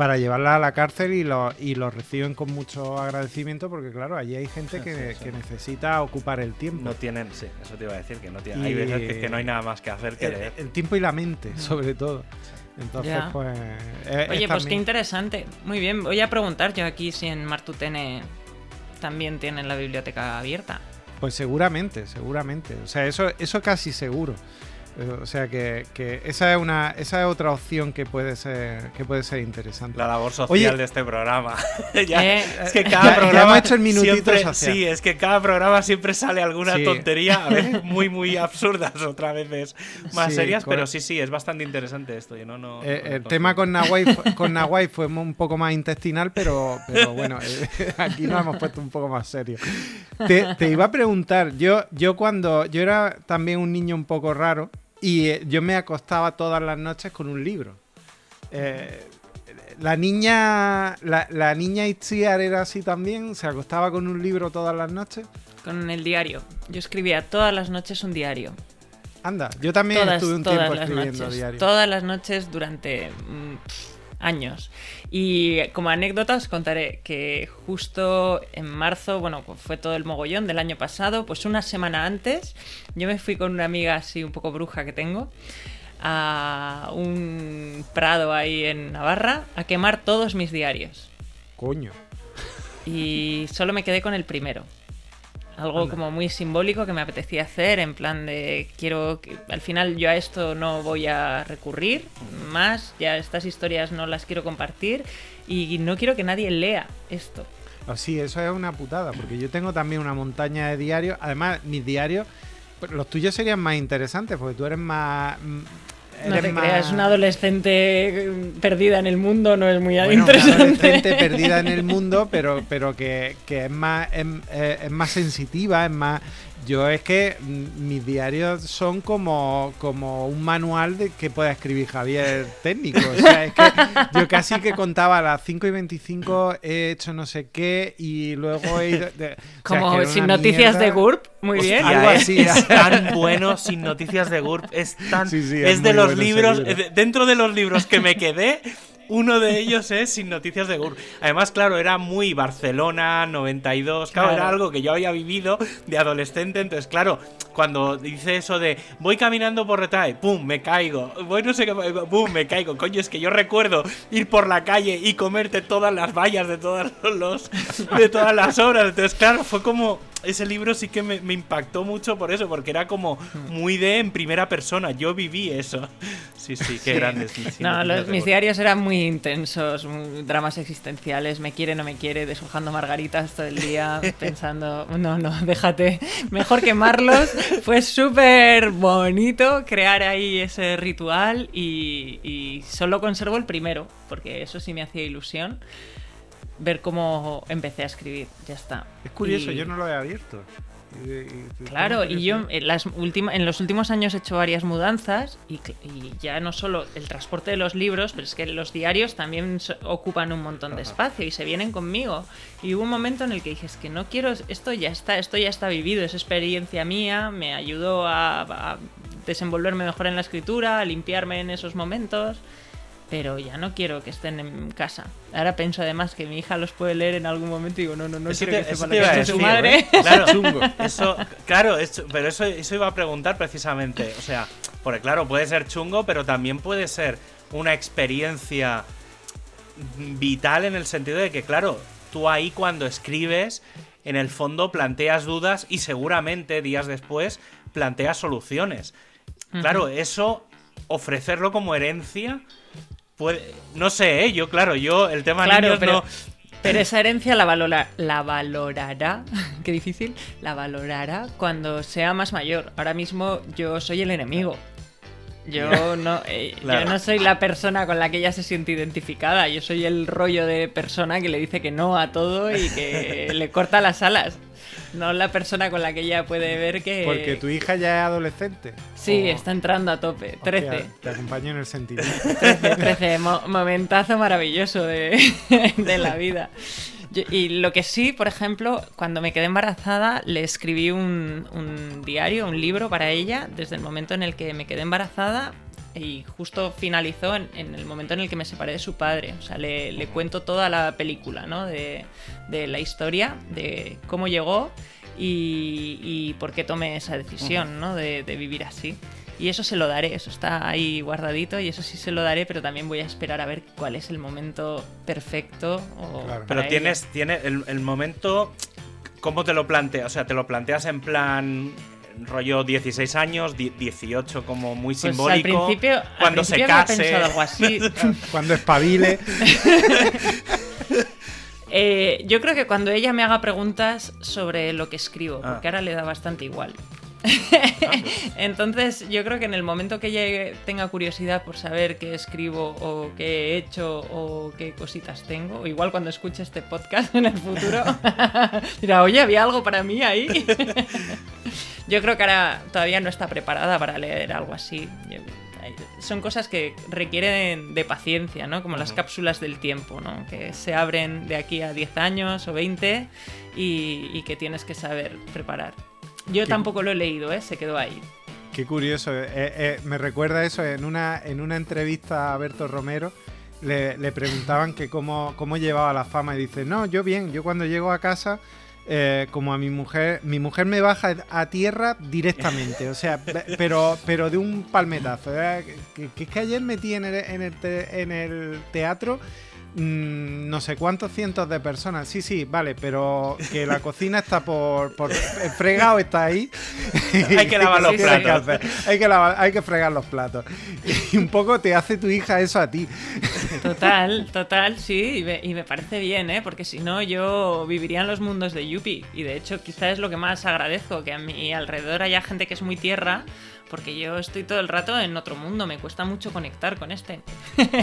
[SPEAKER 1] para llevarla a la cárcel y lo, y lo reciben con mucho agradecimiento porque claro, allí hay gente que,
[SPEAKER 2] Sí, sí.
[SPEAKER 1] que necesita ocupar el tiempo.
[SPEAKER 2] No tienen, sí, eso te iba a decir, que no tienen.
[SPEAKER 1] Y-
[SPEAKER 2] Hay veces que, que no hay nada más que hacer que
[SPEAKER 1] el,
[SPEAKER 2] leer.
[SPEAKER 1] el tiempo y la mente, sobre todo. Entonces,
[SPEAKER 3] Ya.
[SPEAKER 1] pues... es-
[SPEAKER 3] Oye,
[SPEAKER 1] es
[SPEAKER 3] pues qué interesante. Muy bien, voy a preguntar yo aquí si en Martutene también tienen la biblioteca abierta.
[SPEAKER 1] Pues seguramente, seguramente. O sea, eso, eso casi seguro. Eh, O sea que, que esa es una, esa es otra opción que puede ser, que puede ser interesante.
[SPEAKER 2] La labor social
[SPEAKER 1] Oye.
[SPEAKER 2] de este programa. Ya,
[SPEAKER 3] Eh,
[SPEAKER 2] es que
[SPEAKER 1] ya-
[SPEAKER 2] cada
[SPEAKER 1] ya
[SPEAKER 2] programa.
[SPEAKER 1] hemos hecho el minutito
[SPEAKER 2] siempre-
[SPEAKER 1] social.
[SPEAKER 2] Sí, es que cada programa siempre sale alguna
[SPEAKER 1] Sí.
[SPEAKER 2] tontería, a veces muy, muy absurdas, otras veces más
[SPEAKER 1] Sí,
[SPEAKER 2] serias,
[SPEAKER 1] con-
[SPEAKER 2] pero sí, sí, es bastante interesante esto. Yo no, no,
[SPEAKER 1] Eh,
[SPEAKER 2] no
[SPEAKER 1] el tema con Nahuay, con Nahuay fue un poco más intestinal, pero, pero bueno, eh, aquí nos hemos puesto un poco más serio. Te, te iba a preguntar, yo, yo cuando yo era también un niño un poco raro y eh, yo me acostaba todas las noches con un libro. Eh, la niña, la, la niña Itziar era así también, se acostaba con un libro todas las noches.
[SPEAKER 3] Con el diario. Yo escribía todas las noches un diario.
[SPEAKER 1] Anda, yo también
[SPEAKER 3] Todas,
[SPEAKER 1] estuve un
[SPEAKER 3] todas
[SPEAKER 1] tiempo
[SPEAKER 3] las
[SPEAKER 1] escribiendo
[SPEAKER 3] noches.
[SPEAKER 1] diario.
[SPEAKER 3] Todas las noches durante mm, años. Y como anécdota os contaré que justo en marzo, bueno, fue todo el mogollón del año pasado, pues una semana antes, yo me fui con una amiga así un poco bruja que tengo a un prado ahí en Navarra a quemar todos mis diarios.
[SPEAKER 1] Coño.
[SPEAKER 3] Y solo me quedé con el primero. Algo
[SPEAKER 1] Anda.
[SPEAKER 3] como muy simbólico que me apetecía hacer, en plan de quiero que al final yo a esto no voy a recurrir más, ya estas historias no las quiero compartir y no quiero que nadie lea esto.
[SPEAKER 1] Oh, sí, eso es una putada, porque yo tengo también una montaña de diarios. Además, mis diarios, pues, los tuyos serían más interesantes, porque tú eres más. Mm,
[SPEAKER 3] No
[SPEAKER 1] eres
[SPEAKER 3] te
[SPEAKER 1] más-
[SPEAKER 3] creas, una adolescente eh, perdida en el mundo no es muy
[SPEAKER 1] Bueno, una
[SPEAKER 3] interesante.
[SPEAKER 1] adolescente perdida en el mundo, pero, pero que, que es más es, eh, es más sensitiva, es más. Yo es que mm, mis diarios son como, como un manual de que pueda escribir Javier técnico. O sea, es que yo casi que contaba a las 5 y 25 he hecho no sé qué y luego he ido. de- o sea,
[SPEAKER 3] Como sin
[SPEAKER 1] una
[SPEAKER 3] noticias de. GURP, muy
[SPEAKER 2] Hostia,
[SPEAKER 3] bien.
[SPEAKER 1] Algo así.
[SPEAKER 2] es tan bueno sin noticias de GURP. Es tan.
[SPEAKER 1] Sí, sí,
[SPEAKER 2] es,
[SPEAKER 1] es
[SPEAKER 2] de los libros.
[SPEAKER 1] libro.
[SPEAKER 2] de- dentro de los libros que me quedé. Uno de ellos es Sin Noticias de GURP. Además, claro, era muy Barcelona, 92. Claro,
[SPEAKER 3] Claro.
[SPEAKER 2] era algo que yo había vivido de adolescente. Entonces, claro, cuando dice eso de voy caminando por Retae, pum, me caigo. Voy no sé qué, pum, me caigo. Coño, es que yo recuerdo ir por la calle y comerte todas las vallas de todas los de todas las obras. Entonces, claro, fue como ese libro sí que me, me impactó mucho por eso, porque era como muy de en primera persona. Yo viví eso. Sí, sí, qué grandes. sí,
[SPEAKER 3] No,
[SPEAKER 2] noticias
[SPEAKER 3] los- mis diarios eran muy intensos, muy- dramas existenciales, me quiere, no me quiere, deshojando margaritas todo el día, pensando, no, no, déjate, mejor quemarlos. Fue súper bonito crear ahí ese ritual y, y solo conservo el primero, porque eso sí me hacía ilusión, ver cómo empecé a escribir, ya está.
[SPEAKER 1] Es curioso,
[SPEAKER 3] Y-
[SPEAKER 1] yo no lo he abierto.
[SPEAKER 3] Claro, y yo en, las última- en los últimos años he hecho varias mudanzas y, y ya no solo el transporte de los libros, pero es que los diarios también so- ocupan un montón de espacio y se vienen conmigo. Y hubo un momento en el que dije, es que no quiero, esto ya está, esto ya está vivido, es experiencia mía, me ayudó a, a desenvolverme mejor en la escritura, a limpiarme en esos momentos. Pero ya no quiero que estén en casa. Ahora pienso además que mi hija los puede leer en algún momento y digo, no, no, no
[SPEAKER 2] Eso
[SPEAKER 3] quiero
[SPEAKER 2] te-
[SPEAKER 3] que
[SPEAKER 2] eso
[SPEAKER 3] sepan que su madre.
[SPEAKER 2] ¿eh? Claro,
[SPEAKER 1] Chungo.
[SPEAKER 2] Eso, claro, eso- pero eso, eso iba a preguntar precisamente. O sea, porque claro, puede ser chungo, pero también puede ser una experiencia vital en el sentido de que, claro, tú ahí cuando escribes, en el fondo planteas dudas y seguramente días después planteas soluciones. Claro, eso, ofrecerlo como herencia, puede. No sé, ¿eh? Yo, claro, yo, el tema
[SPEAKER 3] Claro,
[SPEAKER 2] niños
[SPEAKER 3] pero,
[SPEAKER 2] no.
[SPEAKER 3] pero esa herencia la, valora- la valorará, qué difícil, la valorará cuando sea más mayor. Ahora mismo yo soy el enemigo. Yo no, eh,
[SPEAKER 2] Claro.
[SPEAKER 3] yo no soy la persona con la que ella se siente identificada. Yo soy el rollo de persona que le dice que no a todo y que le corta las alas. No la persona con la que ella puede ver que...
[SPEAKER 1] Porque tu hija ya es adolescente.
[SPEAKER 3] Sí,
[SPEAKER 1] O-
[SPEAKER 3] está entrando a tope. 13.
[SPEAKER 1] Hostia, te acompaño en el sentimiento.
[SPEAKER 3] 13, 13, mo- momentazo maravilloso de, de la vida. Yo- y lo que sí, por ejemplo, cuando me quedé embarazada, le escribí un, un diario, un libro para ella, desde el momento en el que me quedé embarazada y justo finalizó en, en el momento en el que me separé de su padre. O sea, le, le cuento toda la película, ¿no? De, de la historia, de cómo llegó y, y por qué tomé esa decisión, ¿no? De, de vivir así. Y eso se lo daré, eso está ahí guardadito y eso sí se lo daré, pero también voy a esperar a ver cuál es el momento perfecto. O
[SPEAKER 1] Claro.
[SPEAKER 2] Pero tienes, el, el momento. ¿Cómo te lo planteas? O sea, ¿te lo planteas en plan rollo 16 años, die- 18 como muy
[SPEAKER 3] Pues al
[SPEAKER 2] simbólico?
[SPEAKER 3] principio, al
[SPEAKER 2] cuando
[SPEAKER 3] principio
[SPEAKER 2] se
[SPEAKER 3] había
[SPEAKER 2] case.
[SPEAKER 3] pensado algo así.
[SPEAKER 1] Cuando espabile.
[SPEAKER 3] Eh, yo creo que cuando ella me haga preguntas sobre lo que escribo,
[SPEAKER 2] Ah.
[SPEAKER 3] porque ahora le da bastante igual. Entonces, yo creo que en el momento que ella tenga curiosidad por saber qué escribo o qué he hecho o qué cositas tengo, o igual cuando escuche este podcast en el futuro, dirá, oye, había algo para mí ahí. yo creo que ahora todavía no está preparada para leer algo así. Son cosas que requieren de paciencia, ¿no? Como las cápsulas del tiempo, ¿no? Que se abren de aquí a 10 años o 20 y, y que tienes que saber preparar. Yo
[SPEAKER 1] Qué-
[SPEAKER 3] tampoco lo he leído, ¿eh? Se quedó ahí.
[SPEAKER 1] Qué curioso. Eh, eh, me recuerda eso en una, en una entrevista a Berto Romero. Le, le preguntaban que cómo, cómo llevaba la fama y dice, no, yo bien, yo cuando llego a casa eh, como a mi mujer, mi mujer me baja a tierra directamente, o sea, pero, pero de un palmetazo. Que, es que ayer metí en el, en el, en el teatro Mm, no sé cuántos cientos de personas. Sí, sí, vale, pero que la cocina está por, por el fregado está ahí.
[SPEAKER 2] hay que lavar los platos.
[SPEAKER 1] hay, que hay que fregar los platos. Y un poco te hace tu hija eso a ti.
[SPEAKER 3] Total, total, sí, y me, parece bien, ¿eh? Porque si no, yo viviría en los mundos de Yuppie. Y de hecho, quizás es lo que más agradezco, que a mi alrededor haya gente que es muy tierra porque yo estoy todo el rato en otro mundo, me cuesta mucho conectar con este.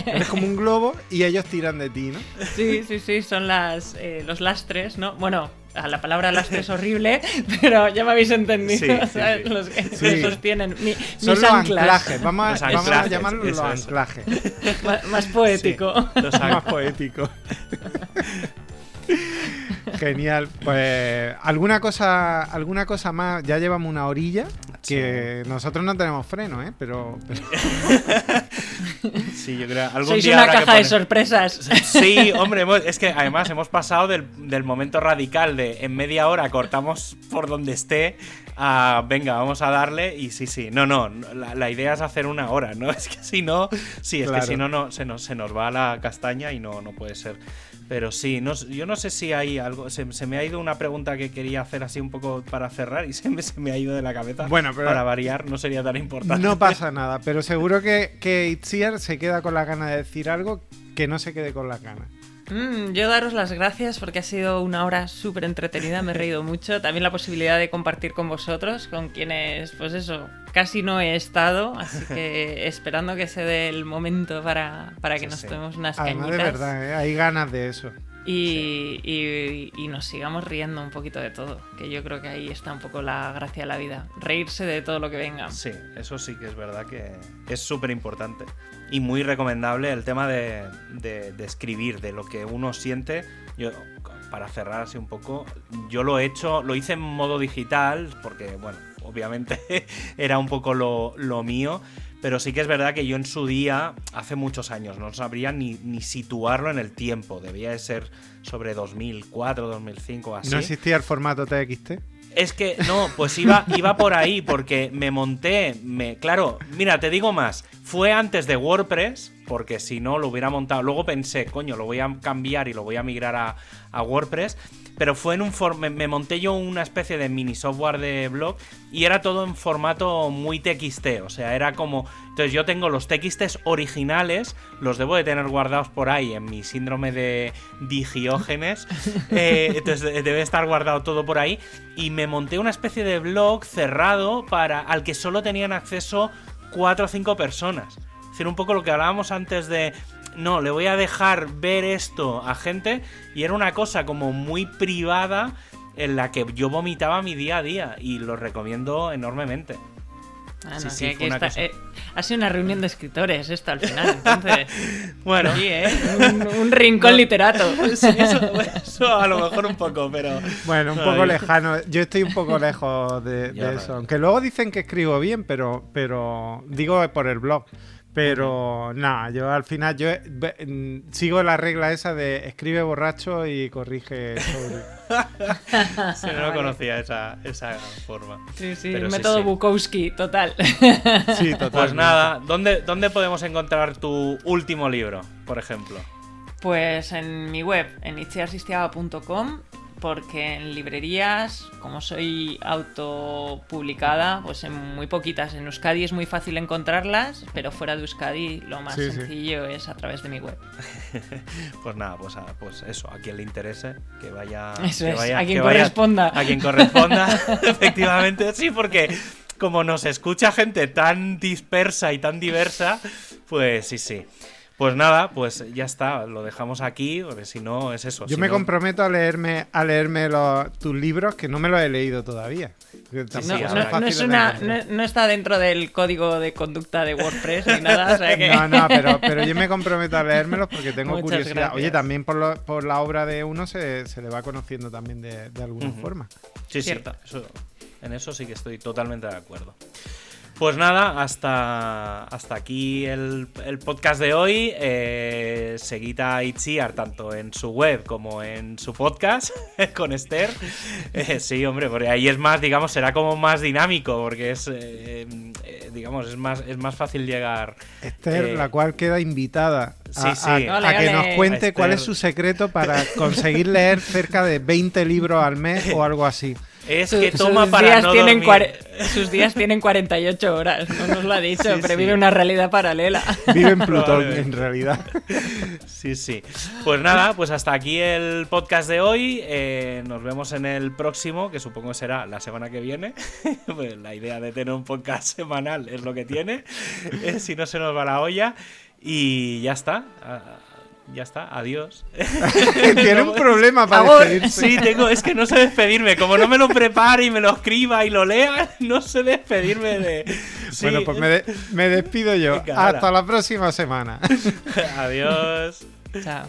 [SPEAKER 1] Es como un globo y ellos tiran de ti, ¿no?
[SPEAKER 3] Sí, sí, sí, son las, eh, los lastres, ¿no? Bueno, la palabra lastre es horrible, pero ya me habéis entendido. Los que sostienen mi,
[SPEAKER 1] Son mis los anclajes. Vamos, a, vamos a llamarlos los anclajes.
[SPEAKER 3] Más, poético.
[SPEAKER 1] más poético. Genial. Pues alguna cosa, alguna cosa más. Ya llevamos una orilla. Que nosotros no tenemos freno, ¿eh? Pero.
[SPEAKER 2] sí, yo creo.
[SPEAKER 3] Sois una caja de sorpresas.
[SPEAKER 2] Sí, hombre, es que además hemos pasado del, momento radical de en media hora cortamos por donde esté a venga, vamos a darle. Y sí, sí. No, no. La, idea es hacer una hora, ¿no? Es que si no. Sí, es que si no, no se nos, se nos va la castaña y no, no puede ser. Pero sí, no, yo no sé si hay algo. Se, me ha ido una pregunta que quería hacer así un poco para cerrar y se me, se me ha ido de la cabeza. Bueno, pero. Para variar, no sería tan importante.
[SPEAKER 1] No pasa nada, pero seguro que, que Itziar se queda con la gana de decir algo que no se quede con la gana.
[SPEAKER 3] Mm, yo daros las gracias porque ha sido una hora súper entretenida, me he reído mucho. También la posibilidad de compartir con vosotros, con quienes, pues eso, casi no he estado, así que esperando que se dé el momento para, para que nos tomemos unas Además,
[SPEAKER 1] de verdad, ¿eh? hay ganas de eso.
[SPEAKER 3] Y, y, nos sigamos riendo un poquito de todo, que yo creo que ahí está un poco la gracia de la vida, reírse de todo lo que venga.
[SPEAKER 2] Sí, eso sí que es verdad que es súper importante y muy recomendable el tema de, de, de, escribir, de lo que uno siente. Yo, para cerrar así un poco, yo lo he hecho, lo hice en modo digital, porque, bueno, obviamente era un poco lo, lo mío. Pero sí que es verdad que yo en su día, hace muchos años, no sabría ni, ni situarlo en el tiempo. Debía de ser sobre 2004, 2005, así.
[SPEAKER 1] ¿No existía el formato TXT?
[SPEAKER 2] Es que no, pues iba, iba por ahí porque me monté, me, claro, mira, te digo más, fue antes de WordPress, porque si no lo hubiera montado, luego pensé, coño, lo voy a cambiar y lo voy a migrar a, a WordPress, pero fue en un me, me, monté yo una especie de mini software de blog y era todo en formato muy TXT, o sea, era como entonces yo tengo los TXTs originales, los debo de tener guardados por ahí en mi síndrome de digiógenes, eh, entonces debe estar guardado todo por ahí y me monté una especie de blog cerrado para al que solo tenían acceso cuatro o cinco personas. Es decir, un poco lo que hablábamos antes de no, le voy a dejar ver esto a gente y era una cosa como muy privada en la que yo vomitaba mi día a día y lo recomiendo enormemente.
[SPEAKER 3] Ah, sí, sí, eh, ha sido una reunión de escritores esto al final, entonces.
[SPEAKER 2] bueno,
[SPEAKER 3] ¿eh? un, rincón literato.
[SPEAKER 2] eso, a lo mejor un poco, pero.
[SPEAKER 1] Bueno, un poco lejano. Yo estoy un poco lejos de, eso. Aunque luego dicen que escribo bien, pero, pero digo por el blog. Pero nada, yo al final yo mm, sigo la regla esa de escribe borracho y corrige sobre.
[SPEAKER 2] sí, no conocía esa, esa, forma.
[SPEAKER 3] Sí, sí, el método Bukowski, total.
[SPEAKER 2] sí, total. Pues nada, ¿dónde, ¿dónde podemos encontrar tu último libro, por ejemplo?
[SPEAKER 3] Pues en mi web, en itziarsistiaga.com porque en librerías, como soy autopublicada, pues en muy poquitas. En Euskadi es muy fácil encontrarlas, pero fuera de Euskadi lo más sencillo es a través de mi web.
[SPEAKER 2] pues nada, pues, pues, eso, a quien le interese, que vaya...
[SPEAKER 3] Eso es, a quien corresponda.
[SPEAKER 2] a quien corresponda, efectivamente, sí, porque como nos escucha gente tan dispersa y tan diversa, pues sí, sí. Pues nada, pues ya está, lo dejamos aquí, porque si no es eso.
[SPEAKER 1] Yo me comprometo a leerme, a leerme tus libros, que no me los he leído todavía.
[SPEAKER 3] no, está dentro del código de conducta de WordPress ni nada.
[SPEAKER 1] No, no, pero, yo me comprometo a leérmelos porque tengo curiosidad. Oye, también por, por, la obra de uno se, le va conociendo también de, alguna forma.
[SPEAKER 2] Sí, Cierto. sí, en eso sí que estoy totalmente de acuerdo. Pues nada, hasta, hasta aquí el, el podcast de hoy. Eh, seguid a Itziar tanto en su web como en su podcast con Esther. Eh, sí, hombre, porque ahí es más, digamos, será como más dinámico, porque es, eh, eh, digamos, es más, es más fácil llegar.
[SPEAKER 1] Esther,
[SPEAKER 2] eh,
[SPEAKER 1] la cual queda invitada
[SPEAKER 2] Sí,
[SPEAKER 1] a,
[SPEAKER 2] sí.
[SPEAKER 1] a-
[SPEAKER 3] Ole,
[SPEAKER 1] a que
[SPEAKER 3] ole.
[SPEAKER 1] nos cuente cuál es su secreto para conseguir leer cerca de 20 libros al mes o algo así.
[SPEAKER 2] Es que toma
[SPEAKER 3] sus,
[SPEAKER 2] para
[SPEAKER 3] días
[SPEAKER 2] no
[SPEAKER 3] tienen sus días tienen 48 horas, no nos lo ha dicho,
[SPEAKER 2] Sí,
[SPEAKER 3] pero
[SPEAKER 2] sí.
[SPEAKER 3] vive una realidad paralela.
[SPEAKER 1] Vive en Plutón, en realidad.
[SPEAKER 2] Sí, sí. Pues nada, pues hasta aquí el podcast de hoy. Eh, nos vemos en el próximo, que supongo será la semana que viene. Pues la idea de tener un podcast semanal es lo que tiene. Eh, si no se nos va la olla. Y ya está. Ya está. Adiós.
[SPEAKER 1] Tiene un problema para despedirse.
[SPEAKER 2] Sí, tengo, es que no sé despedirme. Como no me lo prepare y me lo escriba y lo lea, no sé despedirme de. Sí.
[SPEAKER 1] Bueno, pues me, de- me despido yo.
[SPEAKER 2] Venga,
[SPEAKER 1] Hasta
[SPEAKER 2] ahora.
[SPEAKER 1] la próxima semana.
[SPEAKER 2] Adiós.
[SPEAKER 3] Chao.